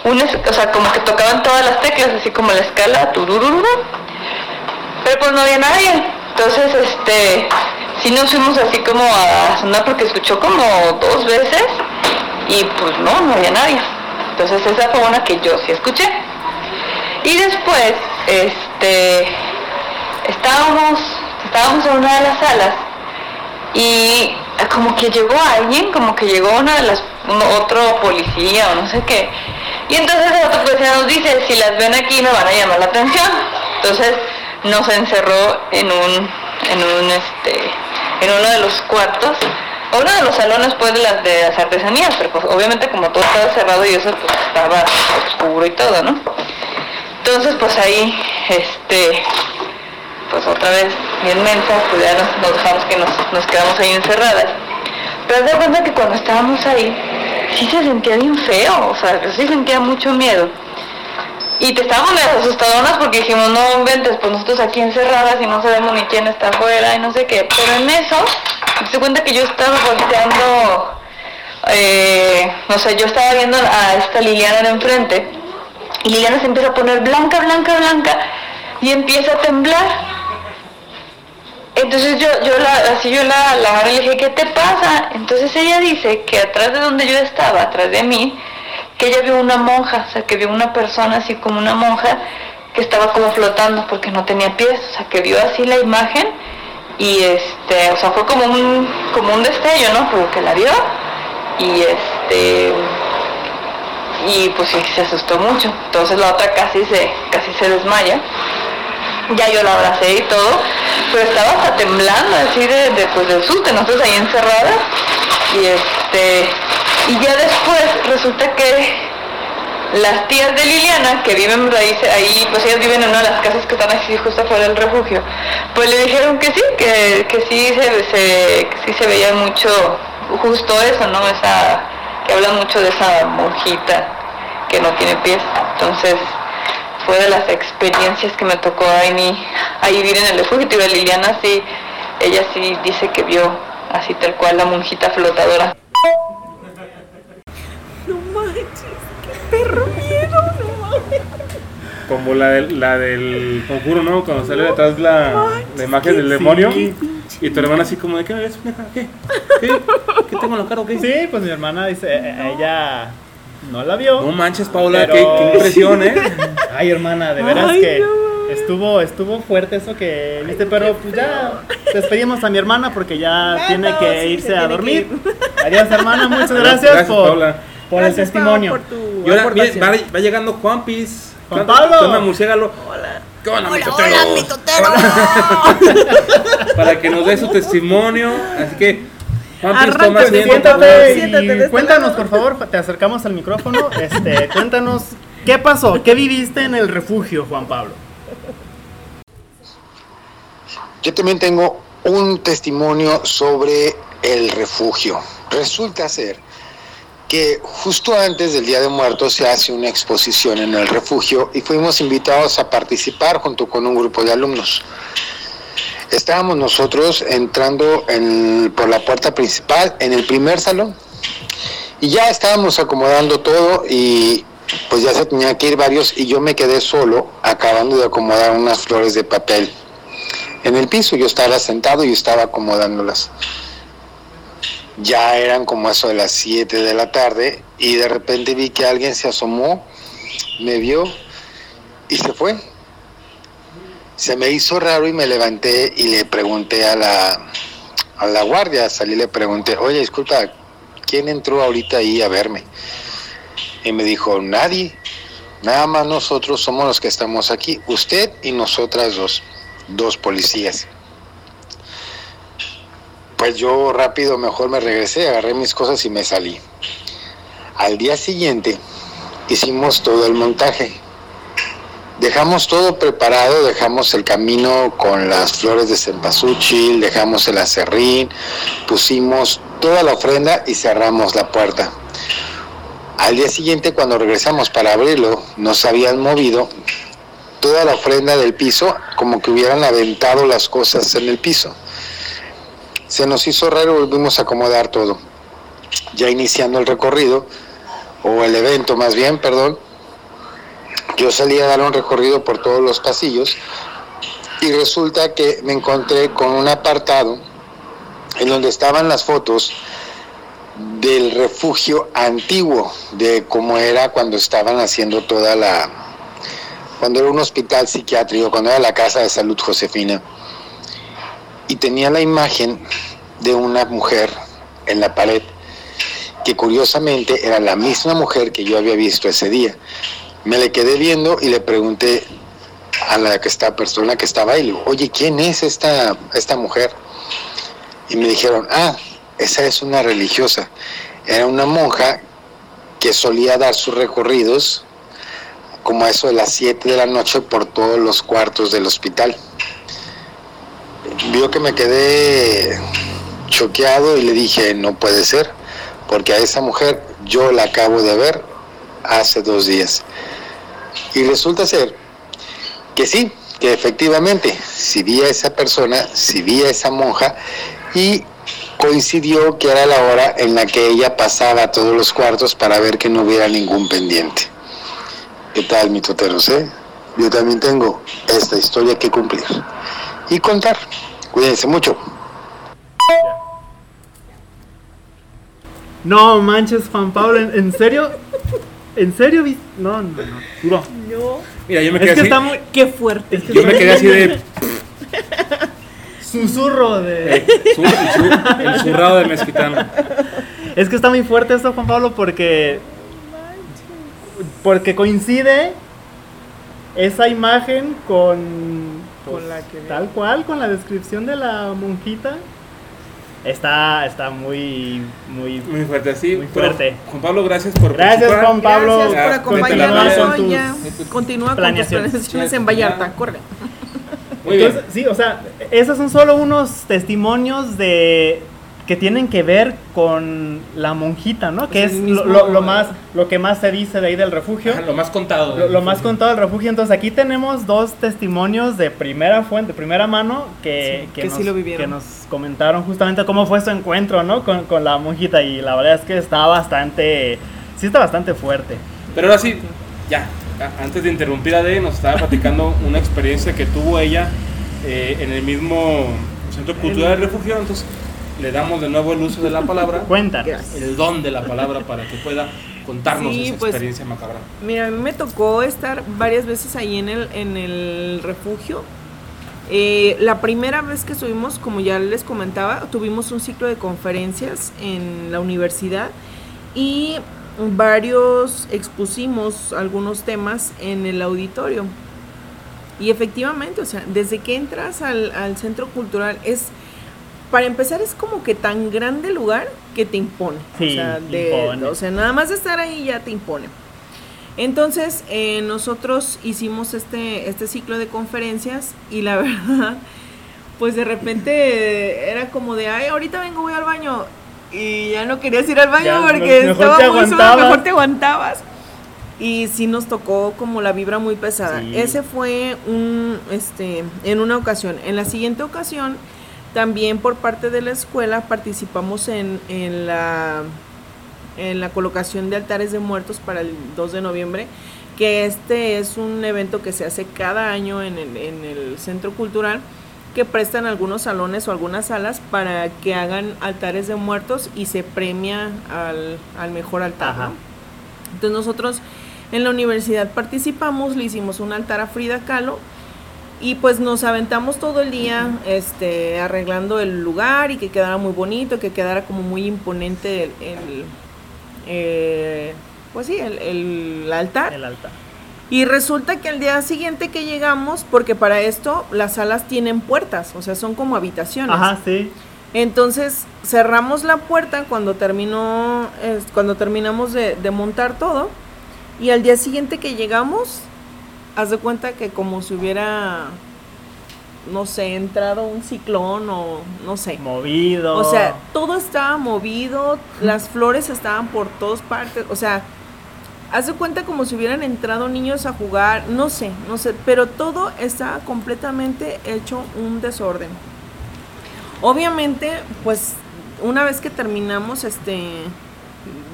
un, es- o sea, como que tocaban todas las teclas, así como la escala, turururu, pero pues no había nadie. Entonces, este, sí nos fuimos así como a sonar porque escuchó como dos veces y pues no, no había nadie. Entonces esa fue una que yo sí escuché. Y después, este, estábamos, estábamos en una de las salas y como que llegó alguien, como que llegó una de las, otro policía o no sé qué. Y entonces el otro policía nos dice, si las ven aquí me van a llamar la atención. Entonces nos encerró en un, en un este, en uno de los cuartos, o uno de los salones pues de las de las artesanías, pero pues obviamente como todo estaba cerrado y eso pues estaba oscuro y todo, ¿no? Entonces pues ahí, este, pues otra vez bien mensas, pues ya nos, dejamos que nos, nos quedamos ahí encerradas. Pero de cuenta que cuando estábamos ahí, sí se sentía bien feo, o sea, sí sentía mucho miedo. Y te estábamos asustadonas porque dijimos, no inventes, pues nosotros aquí encerradas y no sabemos ni quién está afuera y no sé qué. Pero en eso, te cuenta que yo estaba volteando, eh, no sé, yo estaba viendo a esta Liliana de enfrente y Liliana se empieza a poner blanca, blanca, blanca y empieza a temblar. Entonces yo, yo la, así yo la, la le dije, ¿qué te pasa? Entonces ella dice que atrás de donde yo estaba, atrás de mí, que ella vio una monja, o sea, que vio una persona así como una monja que estaba como flotando porque no tenía pies, o sea, que vio así la imagen y este, o sea, fue como un, como un destello, ¿no? Porque la vio y este, y pues sí, se asustó mucho. Entonces la otra casi se, casi se desmaya. Ya yo la abracé y todo, pero estaba hasta temblando así de, de, pues, del susto, nosotros ahí encerradas. Y este, y ya después resulta que las tías de Liliana, que viven ahí, ahí, pues ellas viven en una de las casas que están así justo afuera del refugio, pues le dijeron que sí, que, que sí se, se- sí se veía mucho justo eso, ¿no? Esa, que hablan mucho de esa monjita que no tiene pies. Entonces, fue de las experiencias que me tocó ahí, vivir en el refugio. Y Liliana sí, ella sí dice que vio así tal cual la monjita flotadora. No manches, qué perro miedo, no mames. Como la del, la del conjuro, ¿no? Cuando sale detrás la, la imagen del demonio. Sí. Y tu hermana así como de, ¿qué ves? ¿Qué? ¿Qué? ¿Qué tengo en la cara o qué? Sí, pues mi hermana dice, eh, ella no la vio. No manches, Paula, Pero- qué, qué impresión, ¿eh? Ay, hermana, de veras Ay, que no. estuvo estuvo fuerte eso que viste, pero pues ya despedimos a mi hermana porque ya Ah, tiene que sí, irse se a dormir. que Adiós, hermana, muchas Gracias, por, Paula. por Gracias, el testimonio. Por tu Y ahora va, va llegando Juanpis. Juan ¿Qué onda- Pablo. ¿Qué onda, murciélago? Hola. ¿Qué onda, mi totero? mi totero. Para que nos dé su testimonio. Así que, Asiento. Siéntate y este cuéntanos, por favor, te acercamos al micrófono. Este, cuéntanos, ¿qué pasó? ¿Qué viviste en el refugio, Juan Pablo? Yo también tengo un testimonio sobre el refugio. Resulta ser que justo antes del Día de Muertos se hace una exposición en el refugio y fuimos invitados a participar junto con un grupo de alumnos. Estábamos nosotros entrando en- por la puerta principal en el primer salón y ya estábamos acomodando todo y pues ya se tenían que ir varios y yo me quedé solo acabando de acomodar unas flores de papel en el piso. Yo estaba sentado y estaba acomodándolas. Ya eran como eso de las 7 de la tarde y de repente vi que alguien se asomó, me vio y se fue. Se me hizo raro y me levanté y le pregunté a la, guardia, salí y le pregunté, oye, disculpa, ¿quién entró ahorita ahí a verme? Y me dijo, nadie, nada más nosotros somos los que estamos aquí, usted y nosotras dos dos policías. Pues yo rápido mejor me regresé, agarré mis cosas y me salí. Al día siguiente hicimos todo el montaje. Dejamos todo preparado, dejamos el camino con las flores de cempasúchil, dejamos el acerrín, pusimos toda la ofrenda y cerramos la puerta. Al día siguiente, cuando regresamos para abrirlo, nos habían movido toda la ofrenda del piso, como que hubieran aventado las cosas en el piso. Se nos hizo raro, volvimos a acomodar todo. Ya iniciando el recorrido, o el evento más bien, perdón, yo salí a dar un recorrido por todos los pasillos y resulta que me encontré con un apartado en donde estaban las fotos del refugio antiguo, de cómo era cuando estaban haciendo toda la, cuando era un hospital psiquiátrico, cuando era la casa de salud Josefina. Y tenía la imagen de una mujer en la pared, que curiosamente era la misma mujer que yo había visto ese día. Me le quedé viendo y le pregunté a la que esta persona que estaba ahí, le oye, ¿quién es esta, esta mujer? Y me dijeron, ah, esa es una religiosa. Era una monja que solía dar sus recorridos como a eso de las 7 de la noche por todos los cuartos del hospital. Vio que me quedé choqueado y le dije, no puede ser, porque a esa mujer yo la acabo de ver hace dos días. Y resulta ser que sí, que efectivamente, si vi a esa persona, si vi a esa monja y coincidió que era la hora en la que ella pasaba a todos los cuartos para ver que no hubiera ningún pendiente. ¿Qué tal, mi toteros, eh? Yo también tengo esta historia que cumplir y contar. Cuídense mucho. No manches, Juan Pablo, ¿en, en serio? ¿En serio? No, no, no, duro. No. Mira, yo me Es quedé que así. está muy... Qué fuerte. es que Yo me quedé así de. Susurro de... su- su- el zurrado de mezquitano. Es que está muy fuerte esto, Juan Pablo, porque... Porque coincide esa imagen con... Con la que- Tal cual, con la descripción de la monjita. Está, está muy, muy... Muy fuerte, así. Muy pero, fuerte. Juan Pablo, gracias por Gracias, participar. Juan Pablo. Gracias por acompañarnos cuéntala, con tus ya. Continúa con tus planeaciones. en Vallarta. Corre. Muy bien. Sí, o sea, esos son solo unos testimonios de que tienen que ver con la monjita, ¿no? que Pues es el lo, mismo- lo- lo más lo que más se dice de ahí del refugio. Ajá, lo más contado. Lo, lo más contado del refugio. Entonces aquí tenemos dos testimonios de primera fuente, de primera mano, que, Sí, que nos, sí lo vivieron. que nos comentaron justamente cómo fue su encuentro, ¿no? Con, con la monjita. Y la verdad es que está bastante, sí está bastante fuerte. Pero ahora sí, ya. Antes de interrumpir a D, nos estaba platicando una experiencia que tuvo ella eh, en el mismo Centro Cultural del Refugio. Entonces, le damos de nuevo el uso de la palabra. Cuéntanos. El don de la palabra para que pueda contarnos Sí, esa pues, experiencia macabra. Mira, a mí me tocó estar varias veces ahí en el, en el refugio. Eh, la primera vez que estuvimos, como ya les comentaba, tuvimos un ciclo de conferencias en la universidad y varios expusimos algunos temas en el auditorio. Y efectivamente, o sea, desde que entras al, al centro cultural es, para empezar, es como que tan grande el lugar que te impone. Sí, o, sea, de- impone. o sea, nada más de estar ahí ya te impone. Entonces, eh, nosotros hicimos este, este ciclo de conferencias y la verdad, pues de repente era como de, ay, ahorita vengo, voy al baño. Y ya no querías ir al baño Ya, porque me- mejor estaba te muy solo, mejor te aguantabas. Y sí nos tocó como la vibra muy pesada. Sí. Ese fue un, este, en una ocasión. En la siguiente ocasión, también por parte de la escuela participamos en, en la en la colocación de altares de muertos para el 2 de noviembre, que este es un evento que se hace cada año en el, en el centro cultural, que prestan algunos salones o algunas salas para que hagan altares de muertos y se premia al, al mejor altar. Entonces nosotros en la universidad participamos, le hicimos un altar a Frida Kahlo y pues nos aventamos todo el día este, arreglando el lugar y que quedara muy bonito, que quedara como muy imponente el, el, eh, pues sí, el, el altar. El altar. Y resulta que al día siguiente que llegamos, porque para esto las salas tienen puertas, o sea, son como habitaciones. Ajá, sí. Entonces cerramos la puerta cuando terminó, cuando terminamos de, de montar todo. Y al día siguiente que llegamos, haz de cuenta que como si hubiera, no sé, entrado un ciclón o no sé. Movido. O sea, todo estaba movido, las flores estaban por todas partes, o sea, Hace cuenta como si hubieran entrado niños a jugar, no sé, no sé, pero todo está completamente hecho un desorden. Obviamente, pues una vez que terminamos este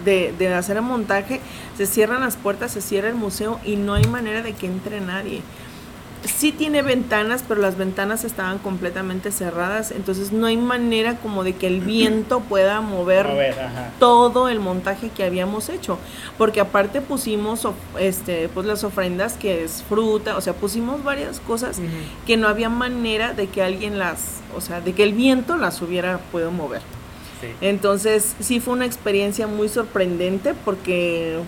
de, de hacer el montaje, se cierran las puertas, se cierra el museo y no hay manera de que entre nadie. Sí tiene ventanas, pero las ventanas estaban completamente cerradas, entonces no hay manera como de que el viento pueda mover todo el montaje que habíamos hecho, porque aparte pusimos este pues las ofrendas que es fruta, o sea, pusimos varias cosas que no había manera de que alguien las, o sea, de que el viento las hubiera podido mover. Entonces, sí fue una experiencia muy sorprendente porque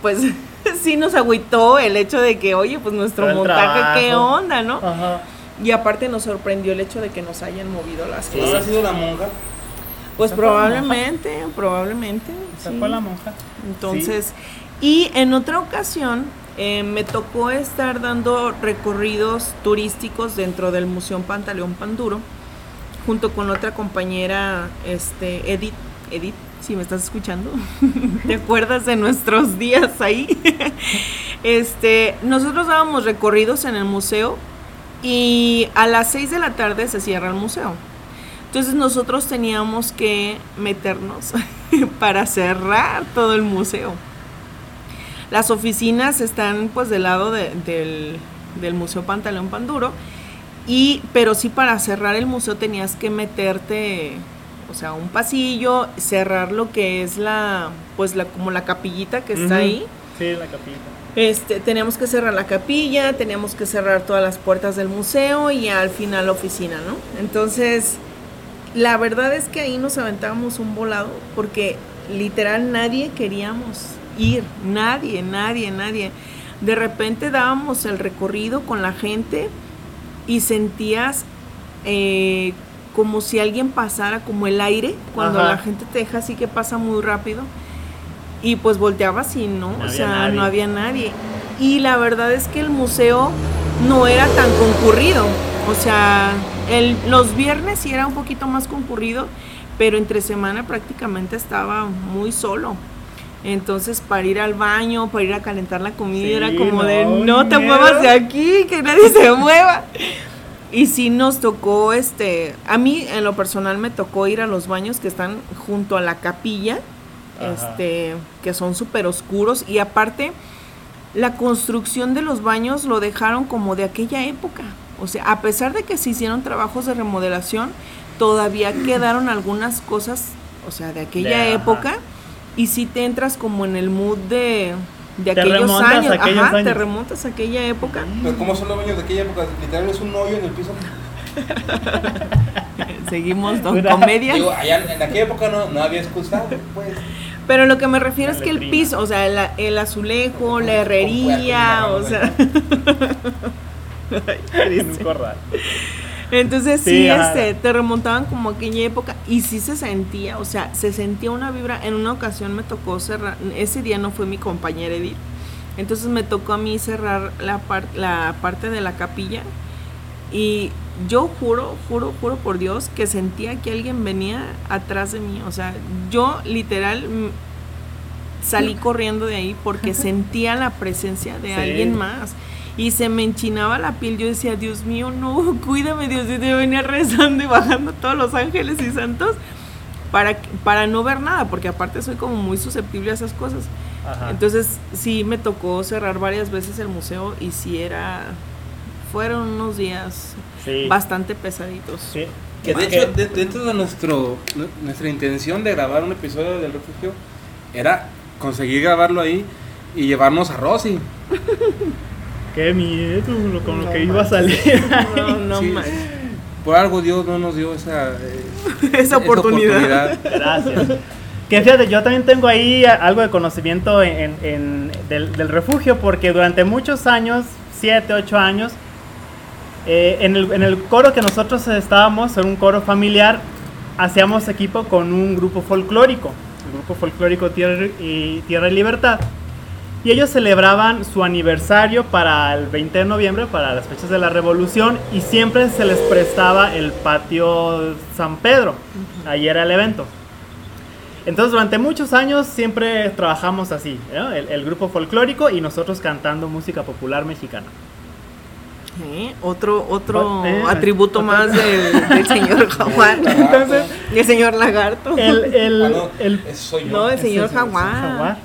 pues sí nos agüitó el hecho de que, oye, pues nuestro montaje, ¿qué onda, no? Ajá. Y aparte nos sorprendió el hecho de que nos hayan movido las cosas. ¿No ha sido la monja? Pues probablemente, probablemente. Se fue la monja. Entonces, y en otra ocasión eh, me tocó estar dando recorridos turísticos dentro del Museo Pantaleón Panduro, junto con otra compañera, este, Edith, Edith si me estás escuchando, ¿te acuerdas de nuestros días ahí? este, nosotros dábamos recorridos en el museo y a las 6 de la tarde se cierra el museo. Entonces nosotros teníamos que meternos para cerrar todo el museo. Las oficinas están pues del lado del, del Museo Pantaleón Panduro, y, pero sí para cerrar el museo tenías que meterte o sea, un pasillo, cerrar lo que es la, pues la, como la capillita que está ahí. Sí, la capilla. Este, teníamos que cerrar la capilla, teníamos que cerrar todas las puertas del museo y al final la oficina, ¿no? Entonces, la verdad es que ahí nos aventábamos un volado porque literal nadie queríamos ir, nadie, nadie, nadie. De repente dábamos el recorrido con la gente y sentías eh, como si alguien pasara como el aire, cuando la gente te deja así que pasa muy rápido. Y pues volteabas y no, o sea, no había nadie. Y la verdad es que el museo no era tan concurrido. O sea, el, los viernes sí era un poquito más concurrido, pero entre semana prácticamente estaba muy solo. Entonces, para ir al baño, para ir a calentar la comida, era como de no te muevas de aquí, que nadie se mueva. Y sí nos tocó, este, a mí en lo personal me tocó ir a los baños que están junto a la capilla, este, que son súper oscuros y aparte la construcción de los baños lo dejaron como de aquella época. O sea, a pesar de que se hicieron trabajos de remodelación, todavía quedaron algunas cosas, o sea, de aquella época. Y si te entras como en el mood de, de aquellos años. Ajá, te remontas a aquella época. Pero ¿cómo son los baños de aquella época? Literal es un hoyo en el piso. Seguimos con comedia. Digo, allá en aquella época no, no había excusado, pues. Pero lo que me refiero es que el piso, o sea, el, el azulejo, la herrería, o sea. un corral. Entonces sí, este, te remontaban como aquella época y sí se sentía, o sea, se sentía una vibra. En una ocasión me tocó cerrar, ese día no fue mi compañera Edith, entonces me tocó a mí cerrar la, la parte de la capilla y yo juro, juro, juro por Dios que sentía que alguien venía atrás de mí, o sea, yo literal salí corriendo de ahí porque sentía la presencia de alguien más y se me enchinaba la piel. Yo decía, Dios mío, no, cuídame, Dios mío. Yo venía rezando y bajando todos los ángeles y santos para, para no ver nada, porque aparte soy como muy susceptible a esas cosas. Entonces sí me tocó cerrar varias veces el museo y sí era, fueron unos días bastante pesaditos. Sí. Que de hecho, dentro de nuestro, nuestra intención de grabar un episodio del refugio era conseguir grabarlo ahí y llevarnos a Rosy. Qué miedo con lo que iba a salir. No, no Por algo Dios no nos dio esa, eh, esa, oportunidad. Gracias. Que fíjate, yo también tengo ahí algo de conocimiento en, del, refugio, porque durante muchos años, 7, 8 años, eh, en, el, en el coro que nosotros estábamos, en un coro familiar, hacíamos equipo con un grupo folclórico, el grupo folclórico Tierra y, Tierra y Libertad. Y ellos celebraban su aniversario para el 20 de noviembre, para las fechas de la revolución, y siempre se les prestaba el patio San Pedro. Ahí era el evento. Entonces durante muchos años siempre trabajamos así, ¿no? el, el grupo folclórico y nosotros cantando música popular mexicana. ¿Eh? Otro, otro Eh, atributo otro- más del, del señor jaguar. Entonces, el señor lagarto. el, el, Ah, no, el- soy yo. no, el señor jaguar.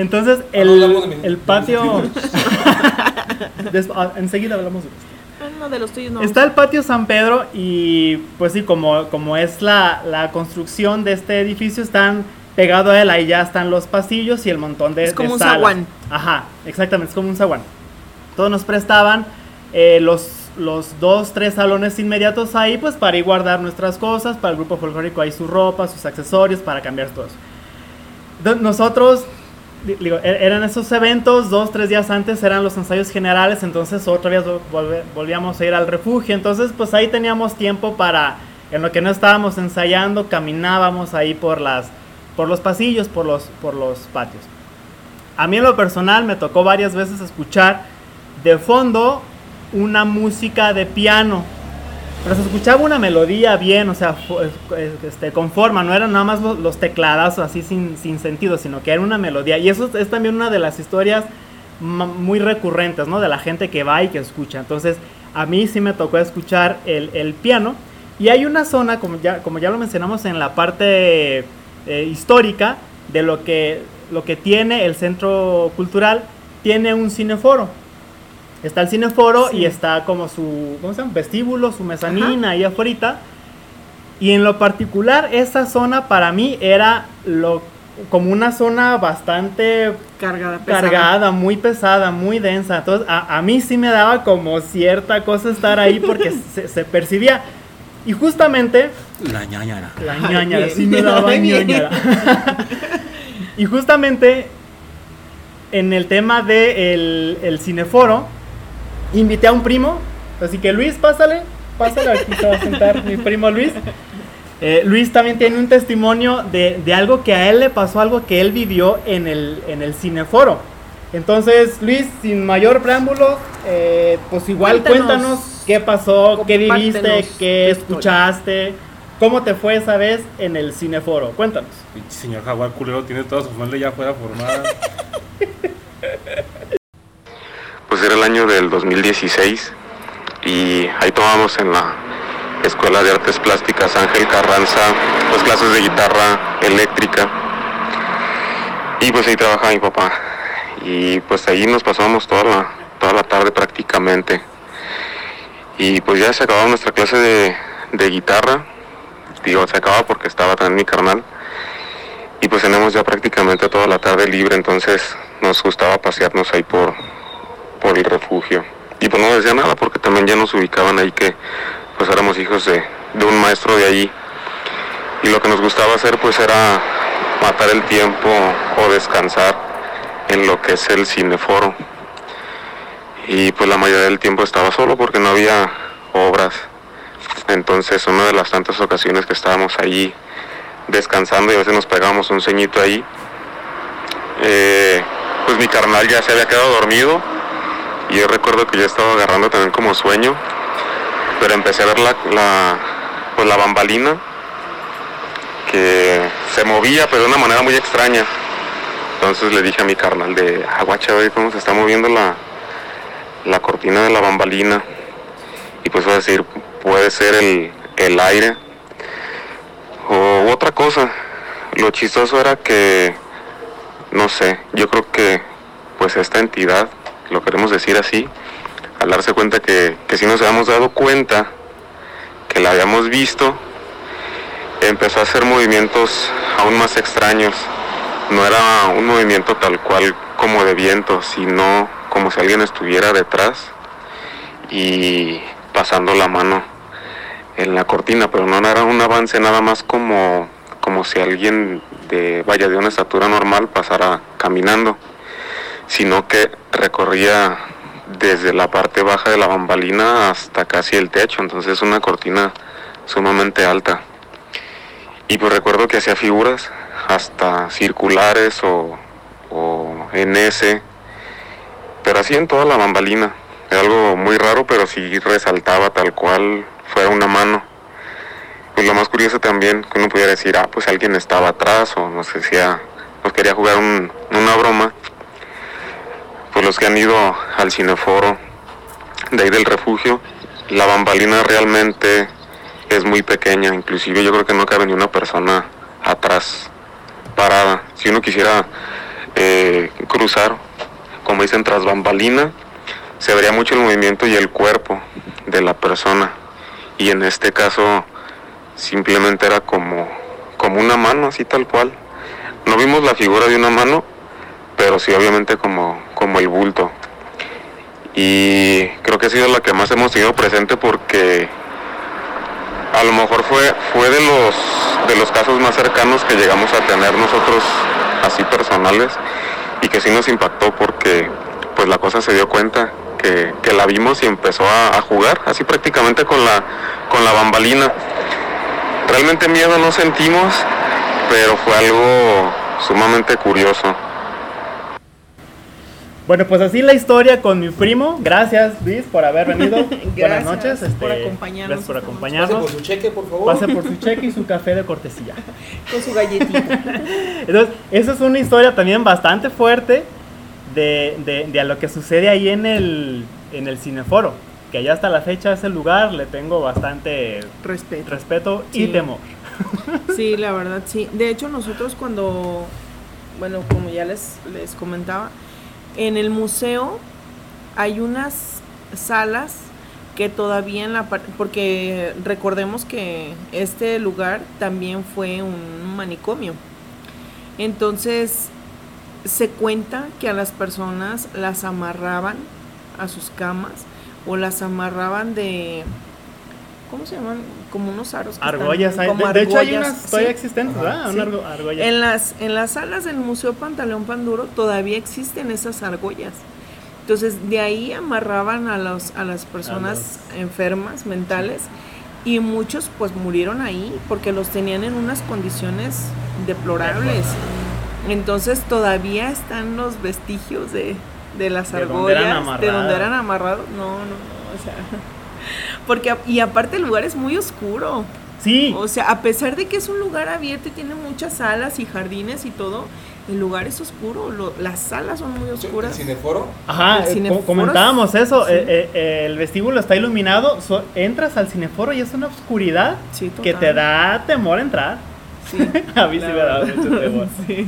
Entonces de el, el patio... ah, enseguida hablamos de esto. Ah, no, de los tuyos no. Está el patio San Pedro y pues sí, como, como es la, la construcción de este edificio, están pegado a él, ahí ya están los pasillos y el montón de Es como de un salas. zaguán. Ajá, exactamente, es como un zaguán. Todos nos prestaban eh, los, los dos, tres salones inmediatos ahí, pues para ir guardar nuestras cosas, para el grupo folclórico ahí su ropa, sus accesorios, para cambiar todo eso. Nosotros, e- eran esos eventos, dos, tres días antes eran los ensayos generales, entonces otra vez volvíamos a ir al refugio, entonces pues ahí teníamos tiempo para, en lo que no estábamos ensayando, caminábamos ahí por las, por los pasillos, por los, por los patios. A mí en lo personal me tocó varias veces escuchar de fondo una música de piano. Pero se escuchaba una melodía bien, o sea, este, con forma, no eran nada más los, los así sin, sin sentido, sino que era una melodía. Y eso es también una de las historias muy recurrentes, ¿no? De la gente que va y que escucha. Entonces, a mí sí me tocó escuchar el, el piano. Y hay una zona, como ya, como ya lo mencionamos en la parte eh, histórica, de lo que, lo que tiene el centro cultural, tiene un cineforo. Está el cineforo Sí. y está como su, ¿cómo se llama? Vestíbulo, su mezanina ahí afuera. Y en lo particular, esa zona para mí era lo, como una zona bastante Cargada, pesada. cargada, muy pesada, muy densa. Entonces, a, a mí sí me daba como cierta cosa estar ahí porque se, se percibía. Y justamente La ñañara. la Ay, ñañara, bien. sí me daba Ay, bien. ñañara. y justamente en el tema de el, el cineforo, invité a un primo. Así que Luis, pásale, pásale, aquí se va a sentar mi primo Luis. Eh, Luis también tiene un testimonio de, de algo que a él le pasó, algo que él vivió en el, en el cineforo. Entonces, Luis, sin mayor preámbulo, eh, pues igual Cuéntanos. cuéntanos qué pasó, qué viviste, qué escuchaste, cómo te fue esa vez en el cineforo. Cuéntanos. Señor jaguar culero tiene toda su familia ya fuera formada. Pues era el año del 2016 y ahí tomamos en la Escuela de Artes Plásticas Ángel Carranza las clases de guitarra eléctrica. Y pues ahí trabajaba mi papá. Y pues ahí nos pasamos toda la, toda la tarde prácticamente. Y pues ya se acababa nuestra clase de, de guitarra, digo se acaba porque estaba también mi carnal. Y pues tenemos ya prácticamente toda la tarde libre entonces nos gustaba pasearnos ahí por, por el refugio. Y pues no decía nada porque también ya nos ubicaban ahí que pues éramos hijos de, de un maestro de allí. Y lo que nos gustaba hacer pues era matar el tiempo o descansar en lo que es el cineforo. Y pues la mayoría del tiempo estaba solo porque no había obras. Entonces una de las tantas ocasiones que estábamos allí descansando y a veces nos pegábamos un ceñito ahí. eh, pues mi carnal ya se había quedado dormido yo recuerdo que yo estaba agarrando también como sueño, pero empecé a ver la, la, pues la bambalina que se movía pero de una manera muy extraña. Entonces le dije a mi carnal de, ah, guacha, ve cómo se está moviendo la, la cortina de la bambalina. Y pues voy a decir, puede ser el, el aire o otra cosa. Lo chistoso era que, no sé, yo creo que pues esta entidad, lo queremos decir así, al darse cuenta que, que sí nos habíamos dado cuenta que la habíamos visto, empezó a hacer movimientos aún más extraños. No era un movimiento tal cual como de viento, sino como si alguien estuviera detrás y pasando la mano en la cortina, pero no era un avance nada más como, como si alguien de, vaya, de una estatura normal pasara caminando, sino que recorría desde la parte baja de la bambalina hasta casi el techo, entonces una cortina sumamente alta. Y pues recuerdo que hacía figuras hasta circulares o, o en S, pero así en toda la bambalina. Era algo muy raro, pero sí resaltaba tal cual fuera una mano. pues lo más curioso también que uno pudiera decir, ah, pues alguien estaba atrás o nos decía, nos quería jugar un- una broma. Pues los que han ido al cineforo de ahí del refugio, la bambalina realmente es muy pequeña, inclusive yo creo que no cabe ni una persona atrás parada. Si uno quisiera eh, cruzar, como dicen, tras bambalina, se vería mucho el movimiento y el cuerpo de la persona. Y en este caso simplemente era como, como una mano, así tal cual. No vimos la figura de una mano, pero sí obviamente como, como el bulto. Y creo que ha sido la que más hemos tenido presente porque a lo mejor fue, fue de los de los casos más cercanos que llegamos a tener nosotros así personales y que sí nos impactó porque pues la cosa se dio cuenta que, que la vimos y empezó a, a jugar así prácticamente con la con la bambalina. Realmente miedo no sentimos, pero fue algo sumamente curioso. Bueno, pues así la historia con mi primo. Gracias, Luis, por haber venido. Buenas noches. este, por acompañarnos Gracias por acompañarnos. Pase por su cheque, por favor. Pase por su cheque y su café de cortesía. Con su galletita. Entonces, esa es una historia también bastante fuerte de, de, de a lo que sucede ahí en el, en el cineforo. Que allá hasta la fecha, a ese lugar le tengo bastante Respeto. respeto y Sí. temor. Sí, la verdad, sí. De hecho, nosotros cuando, bueno, como ya les, les comentaba, en el museo hay unas salas que todavía en la parte, porque recordemos que este lugar también fue un manicomio. Entonces, se cuenta que a las personas las amarraban a sus camas o las amarraban de... ¿Cómo se llaman? Como unos aros. están Argollas. hay- como de, de hecho, hay argollas, unas todavía sí. existentes, ¿verdad? Sí. Una argo- argolla. En las, en las salas del Museo Pantaleón Panduro todavía existen esas argollas. Entonces, de ahí amarraban a, los, a las personas enfermas mentales y muchos pues murieron ahí porque los tenían en unas condiciones deplorables. Entonces, todavía están los vestigios de, de las De donde eran argollas, de donde eran amarrados. No, no, no, o sea... Porque, y aparte el lugar es muy oscuro. Sí, O sea, a pesar de que es un lugar abierto y tiene muchas salas y jardines y todo, el lugar es oscuro. lo- las salas son muy ¿El oscuras. cineforo? Ajá, El eh, cineforos, co- comentábamos eso, sí. eh, eh, el vestíbulo está iluminado, so- entras al cineforo y es una oscuridad Sí, que te da temor entrar. Sí, A mí sí me da mucho temor. Sí,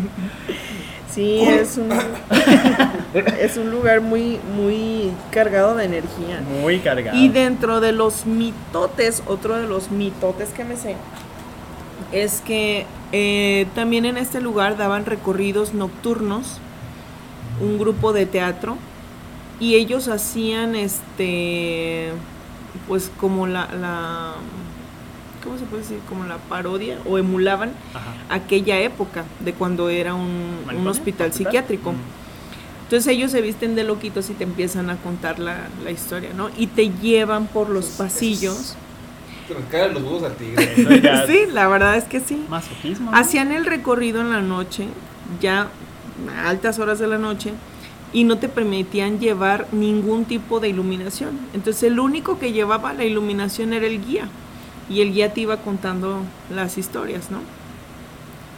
Sí, es un, es un lugar muy, muy cargado de energía. Muy cargado. Y dentro de los mitotes, otro de los mitotes que me sé, es que eh, también en este lugar daban recorridos nocturnos, un grupo de teatro, y ellos hacían este, pues como la, la ¿cómo se puede decir? Como la parodia o emulaban Ajá. aquella época de cuando era un, hospital psiquiátrico. Entonces ellos se visten de loquitos y te empiezan a contar la, la historia, ¿no? Y te llevan por los pasillos. Que nos caen los huevos al tigre. Sí, la verdad es que sí. Masoquismo. ¿no? Hacían el recorrido en la noche, ya a altas horas de la noche, y no te permitían llevar ningún tipo de iluminación. Entonces el único que llevaba la iluminación era el guía, y el guía te iba contando las historias, ¿no?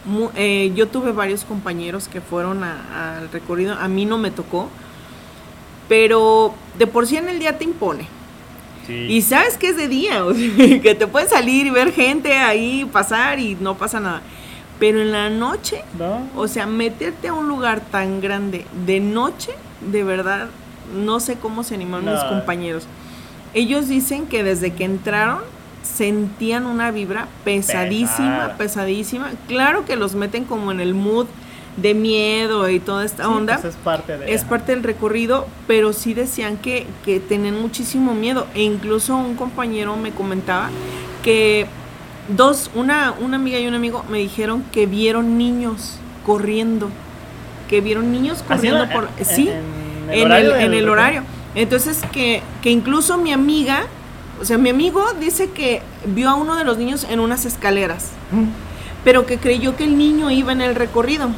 Mu- eh, yo tuve varios compañeros que fueron al recorrido, a mí no me tocó, pero de por sí en el día te impone. Sí. Y sabes que es de día, o sea, que te pueden salir y ver gente ahí pasar y no pasa nada. Pero en la noche, ¿No? o sea, meterte a un lugar tan grande de noche, de verdad, no sé cómo se animaron mis No. compañeros. Ellos dicen que desde que entraron sentían una vibra pesadísima, Pesada. pesadísima. Claro que los meten como en el mood de miedo y toda esta Sí, onda pues es parte de. es parte del recorrido, pero sí decían que, que tenían muchísimo miedo. E incluso un compañero me comentaba que dos, una, una amiga y un amigo me dijeron que vieron niños corriendo. Que vieron niños en corriendo por. en- sí, en el en horario el, en horario. Entonces que, que incluso mi amiga, o sea, mi amigo dice que vio a uno de los niños en unas escaleras pero que creyó que el niño iba en el recorrido.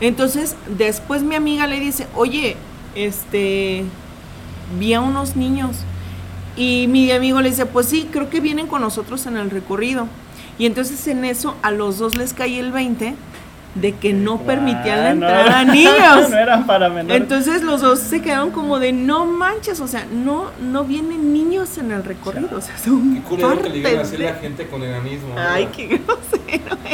Entonces, después mi amiga le dice, oye, este, vi a unos niños. Y mi amigo le dice, pues sí, creo que vienen con nosotros en el recorrido. Y entonces en eso a los dos les cae el 20 de que no permitían la Ah, no entrada a niños. no eran para menores. Entonces los dos se quedaron como de no manches, o sea, no no vienen niños en el recorrido, o sea, son Qué culero que le digan así a de- la gente con enanismo. Ay, ¿no? qué grosero.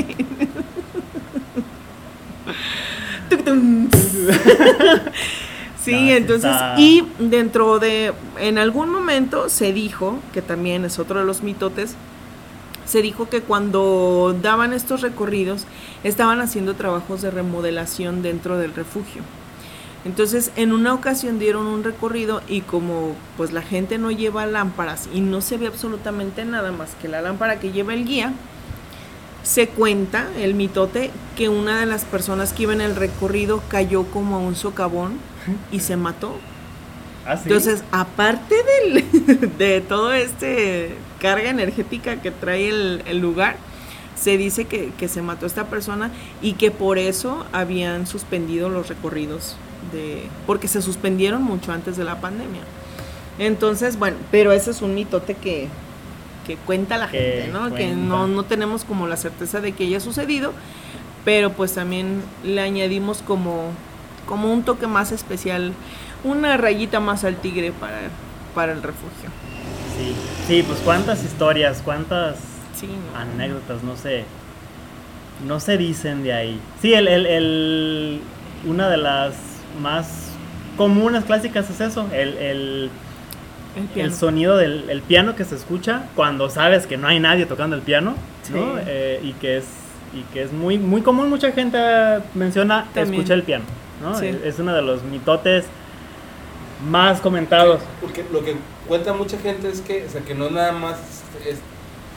Sí, No, entonces, está- y dentro de, en algún momento se dijo, que también es otro de los mitotes, se dijo que cuando daban estos recorridos estaban haciendo trabajos de remodelación dentro del refugio. Entonces, en una ocasión dieron un recorrido y como pues la gente no lleva lámparas y no se ve absolutamente nada más que la lámpara que lleva el guía, se cuenta el mitote que una de las personas que iba en el recorrido cayó como a un socavón y se mató. ¿Ah, sí? Entonces, aparte del, de todo este carga energética que trae el, el lugar, se dice que, que se mató esta persona y que por eso habían suspendido los recorridos de porque se suspendieron mucho antes de la pandemia. Entonces, bueno, pero ese es un mitote que, que cuenta la Que gente, ¿no? Que no, no tenemos como la certeza de que haya sucedido, pero pues también le añadimos como, como un toque más especial, una rayita más al tigre para, para el refugio. Sí, sí, pues cuántas historias, cuántas Sí, ¿no? anécdotas, no sé. No se dicen de ahí. Sí, el, el, el- una de las más comunes, clásicas es eso, el, el, el sonido del el piano que se escucha cuando sabes que no hay nadie tocando el piano, ¿no? Eh, y que es y que es muy muy común, mucha gente menciona También. escuchar el piano, ¿no? Sí. Es, es uno de los mitotes más comentados. Porque lo que cuenta mucha gente es que, o sea, que no nada más es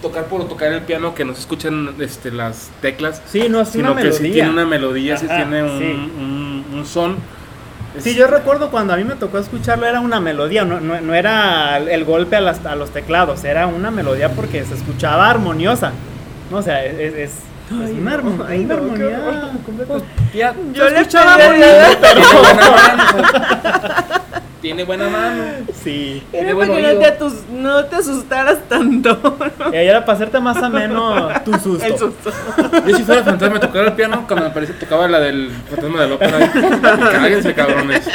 tocar por tocar el piano, que no se escuchan este, las teclas, Sí, no es sino una que melodía. sí tiene una melodía, sí Ajá, tiene un, sí. un- un son. Es- Sí, yo recuerdo cuando a mí me tocó escucharlo, era una melodía, no, no, no era el golpe a, las- a los teclados, era una melodía porque se escuchaba armoniosa. No, o sea, es, es, es Ay, una, no, armo- ay, una no, qué armonía Yo le escuchaba muy bien, tiene buena mano. Sí. Era para que no te, atus- no te asustaras tanto. Y ahí era para hacerte más ameno tu susto. El susto. Yo si fuera fantasma tocar el piano, cuando me parecía tocaba la del fantasma de la ópera. Cáguense, cabrones.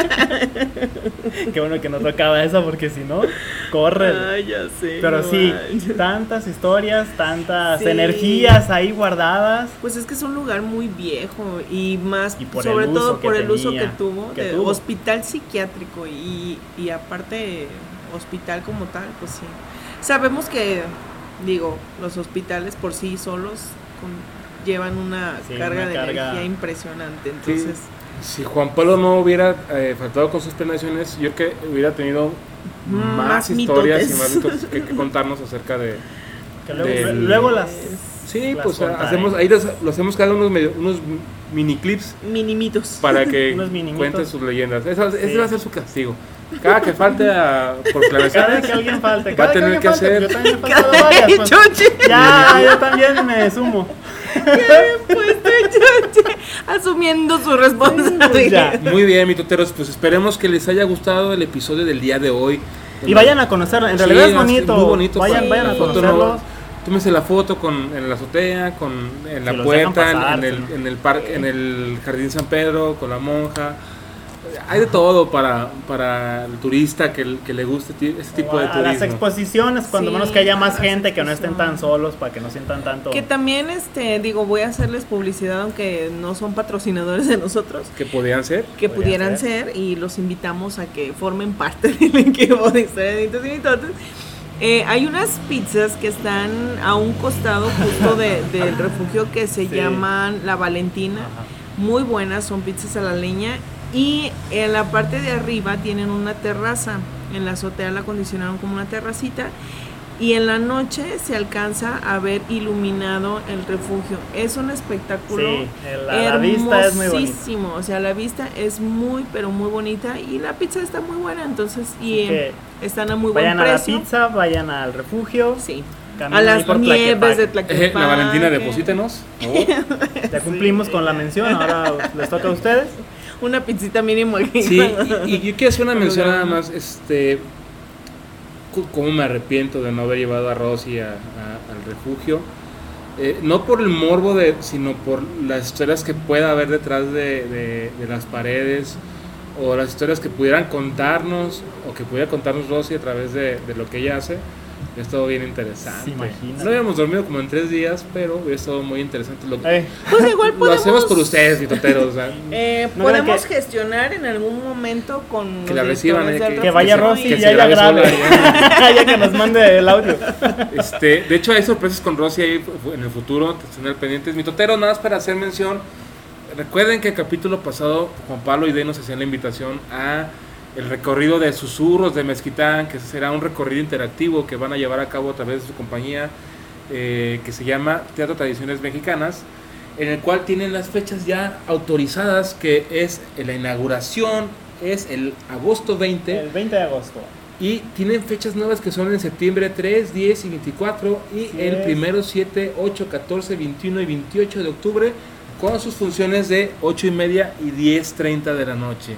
Qué bueno que no tocaba esa porque si no, corre. Ay, ya sé. Pero no sí, manches. tantas historias, tantas Sí. energías ahí guardadas. Pues es que es un lugar muy viejo y más, Y por sobre el uso todo por el uso que tuvo, que de tuvo. hospital psiquiátrico y, y aparte hospital como tal, pues sí. Sabemos que, digo, los hospitales por sí solos con- llevan una Sí, carga una de carga. energía impresionante, Sí. entonces... Si Juan Pablo no hubiera eh, faltado con sus planeaciones, yo creo que hubiera tenido más, Más historias y más mitos que, que contarnos acerca de... Que luego, Del- luego las. Sí, las pues contaré. hacemos, ahí los, los hacemos cada unos, medio- unos mini clips Minimitos. para que minimitos. cuenten sus leyendas. Ese Sí. va a ser su castigo. Cada que falte a, por Cada planeaciones, que alguien falte. va a cada que tener alguien que falte, hacer... Yo también faltado varias. pues. Choche, Ya, yo también me sumo. asumiendo su responsabilidad. Muy bien, mitoteros, pues esperemos que les haya gustado el episodio del día de hoy. Y vayan a conocerlo. En Sí, realidad es sí, bonito. muy bonito. Vayan, Sí. vayan a conocerlo. no- Tómense la foto con, en la azotea, con, en la puerta, en- pasar, en, el, en, el parque, en el Jardín San Pedro, con la monja. Hay de todo para, para el turista que, que le guste este tipo de a las turismo. exposiciones, cuando Sí, menos que haya más gente, que no estén tan solos, para que no sientan tanto. Que también, este, digo, voy a hacerles publicidad, aunque no son patrocinadores de nosotros, Que podían ser. que pudieran ser. y los invitamos a que formen parte del equipo de Historia de Mitotes. Eh, hay unas pizzas que están a un costado justo de- del refugio que se Sí. llaman La Valentina. Ajá. Muy buenas, son pizzas a la leña. Y en la parte de arriba tienen una terraza. En la azotea la acondicionaron como una terracita. Y en la noche se alcanza a ver iluminado el refugio. Es un espectáculo Sí, la, la vista es muy bonita. O sea, la vista es muy, pero muy bonita. Y la pizza está muy buena. Entonces, y eh, están a muy buen Vayan a la precio. pizza, vayan al refugio. Sí. A las por nieves de Tlaquepaque. Eh, la Valentina, deposítenos. Ya cumplimos con la mención, ahora les toca a ustedes. Una pizzita mínimo aquí. Sí, y, y yo quiero hacer una mención nada más, este, cómo me arrepiento de no haber llevado a Rosy al refugio. eh, no por el morbo, de, sino por las historias que pueda haber detrás de, de- de las paredes o las historias que pudieran contarnos o que pudiera contarnos Rosy a través de, de lo que ella hace. Ha estado bien interesante. Sí, imagínate. no habíamos dormido como en tres días, pero ha estado muy interesante. Lo, Eh, Pues igual lo podemos. hacemos por ustedes, mitoteros. o sea, Eh, No podemos gestionar en algún momento con Que la reciban, eh, que- que vaya Rosy que y se ella grabe grabe. ya que nos mande el audio. Este, de hecho, hay sorpresas con Rosy ahí en el futuro, al pendientes. Mi totero, nada más para hacer mención. Recuerden que el capítulo pasado, Juan Pablo y Dey nos hacían la invitación a el recorrido de susurros de Mezquitán, que será un recorrido interactivo que van a llevar a cabo a través de su compañía, eh, que se llama Teatro Tradiciones Mexicanas, en el cual tienen las fechas ya autorizadas, que es la inauguración, es el agosto 20. El 20 de agosto. Y tienen fechas nuevas que son en septiembre 3, 10 y 24 y Así el primero 7, 8, 14, 21 y 28 de octubre con sus funciones de 8 y media y 10.30 de la noche.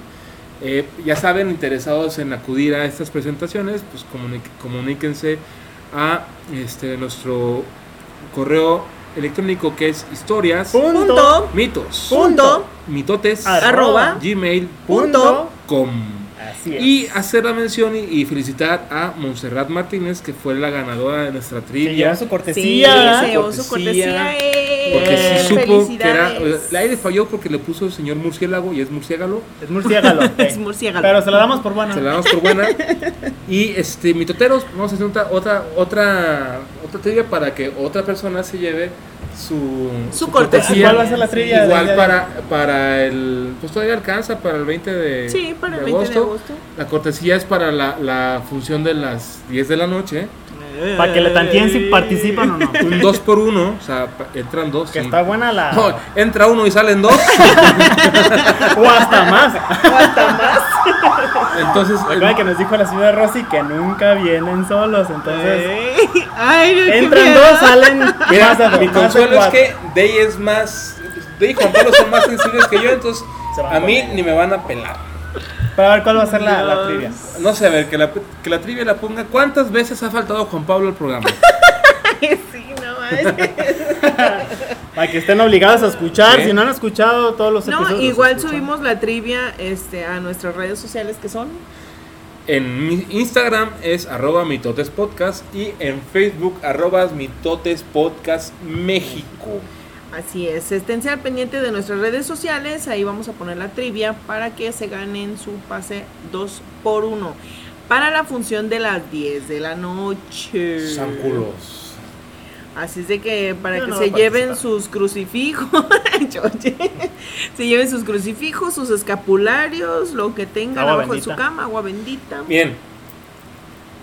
Eh, ya saben, interesados en acudir a estas presentaciones, pues comuníquense a este, nuestro correo electrónico que es historias, Punto. mitos, Punto. mitotes, Arroba. gmail.com. Así es. Y hacer la mención y, y felicitar a Montserrat Martínez, que fue la ganadora de nuestra trivia. lleva su Sí, cortesía. se llevó su cortesía. eh. Porque sí supo que era. El aire falló porque le puso el señor murciélago y es murciélago. Es murciélago. Es murciélago. Pero se la damos por buena. Se la damos por buena. y este, mitoteros, vamos a hacer otra, otra, otra, otra trivia para que otra persona se lleve su, Su cortesía. ¿Cuál va a ser la trivia Igual día de para, para el. Pues todavía alcanza para el 20 de, Sí, para el de 20 de agosto. La cortesía es para la, la función de las 10 de la noche. Para que le tanteen si participan o no. Un 2 por 1 o sea, entran dos. Que sí. está buena la. No, entra uno y salen dos. O hasta más. Entonces, Recuerda que nos dijo la señora Rosy que nunca vienen solos. Entonces, Ay, no, entran dos, salen mira, mi consuelo es que Dey es más. Dey y Juan Pablo son más sensibles que yo, entonces a mí ni me van a pelar. Para ver cuál va a ser la, la trivia. No sé, a ver, que la, que la trivia la ponga. ¿Cuántas veces ha faltado Juan Pablo al programa? Sí, no manches. Para que estén obligados a escuchar. Si no han escuchado todos los No, episodios. los igual subimos la trivia este, a nuestras redes sociales que son. En mi Instagram es arroba mitotespodcast y en Facebook arroba mitotespodcast México. Así es, esténse al pendiente de nuestras redes sociales, ahí vamos a poner la trivia para que se ganen su pase 2 por 1 para la función de las 10 de la noche. Sanculos. Así es de que para Yo que no se lleven participar. sus crucifijos, se lleven sus crucifijos, sus escapularios, lo que tengan Agua abajo de su cama, agua bendita. Bien.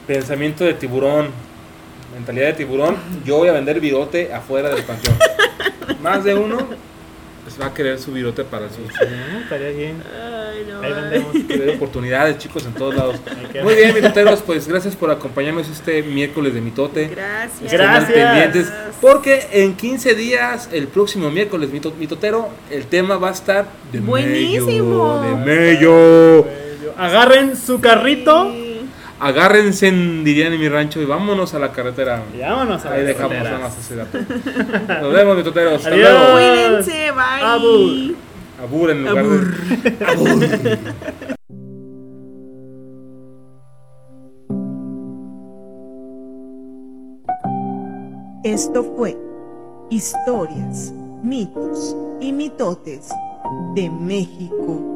Pensamiento de tiburón. Mentalidad de tiburón. Yo voy a vender virote afuera del panteón. Más de uno pues va a querer su virote para su. Ah, Estaría bien. Ay, no, Ahí ver oportunidades, chicos, en todos lados. Muy bien, mitoteros, pues gracias por acompañarnos este miércoles de mitote. Gracias. Estén Gracias. pendientes, porque en 15 días, el próximo miércoles, mito- mitotero, el tema va a estar de Buenísimo. mello, de mello. Agarren su carrito Sí. Agárrense, dirían en mi rancho, y vámonos a la carretera. y vámonos a Ahí las dejamos carreteras. nada más ese dato. Nos vemos, mitoteros. Hasta Adiós. luego. Cuídense, bye. Abur. Abur en lugar de. Esto fue Historias, mitos y mitotes de México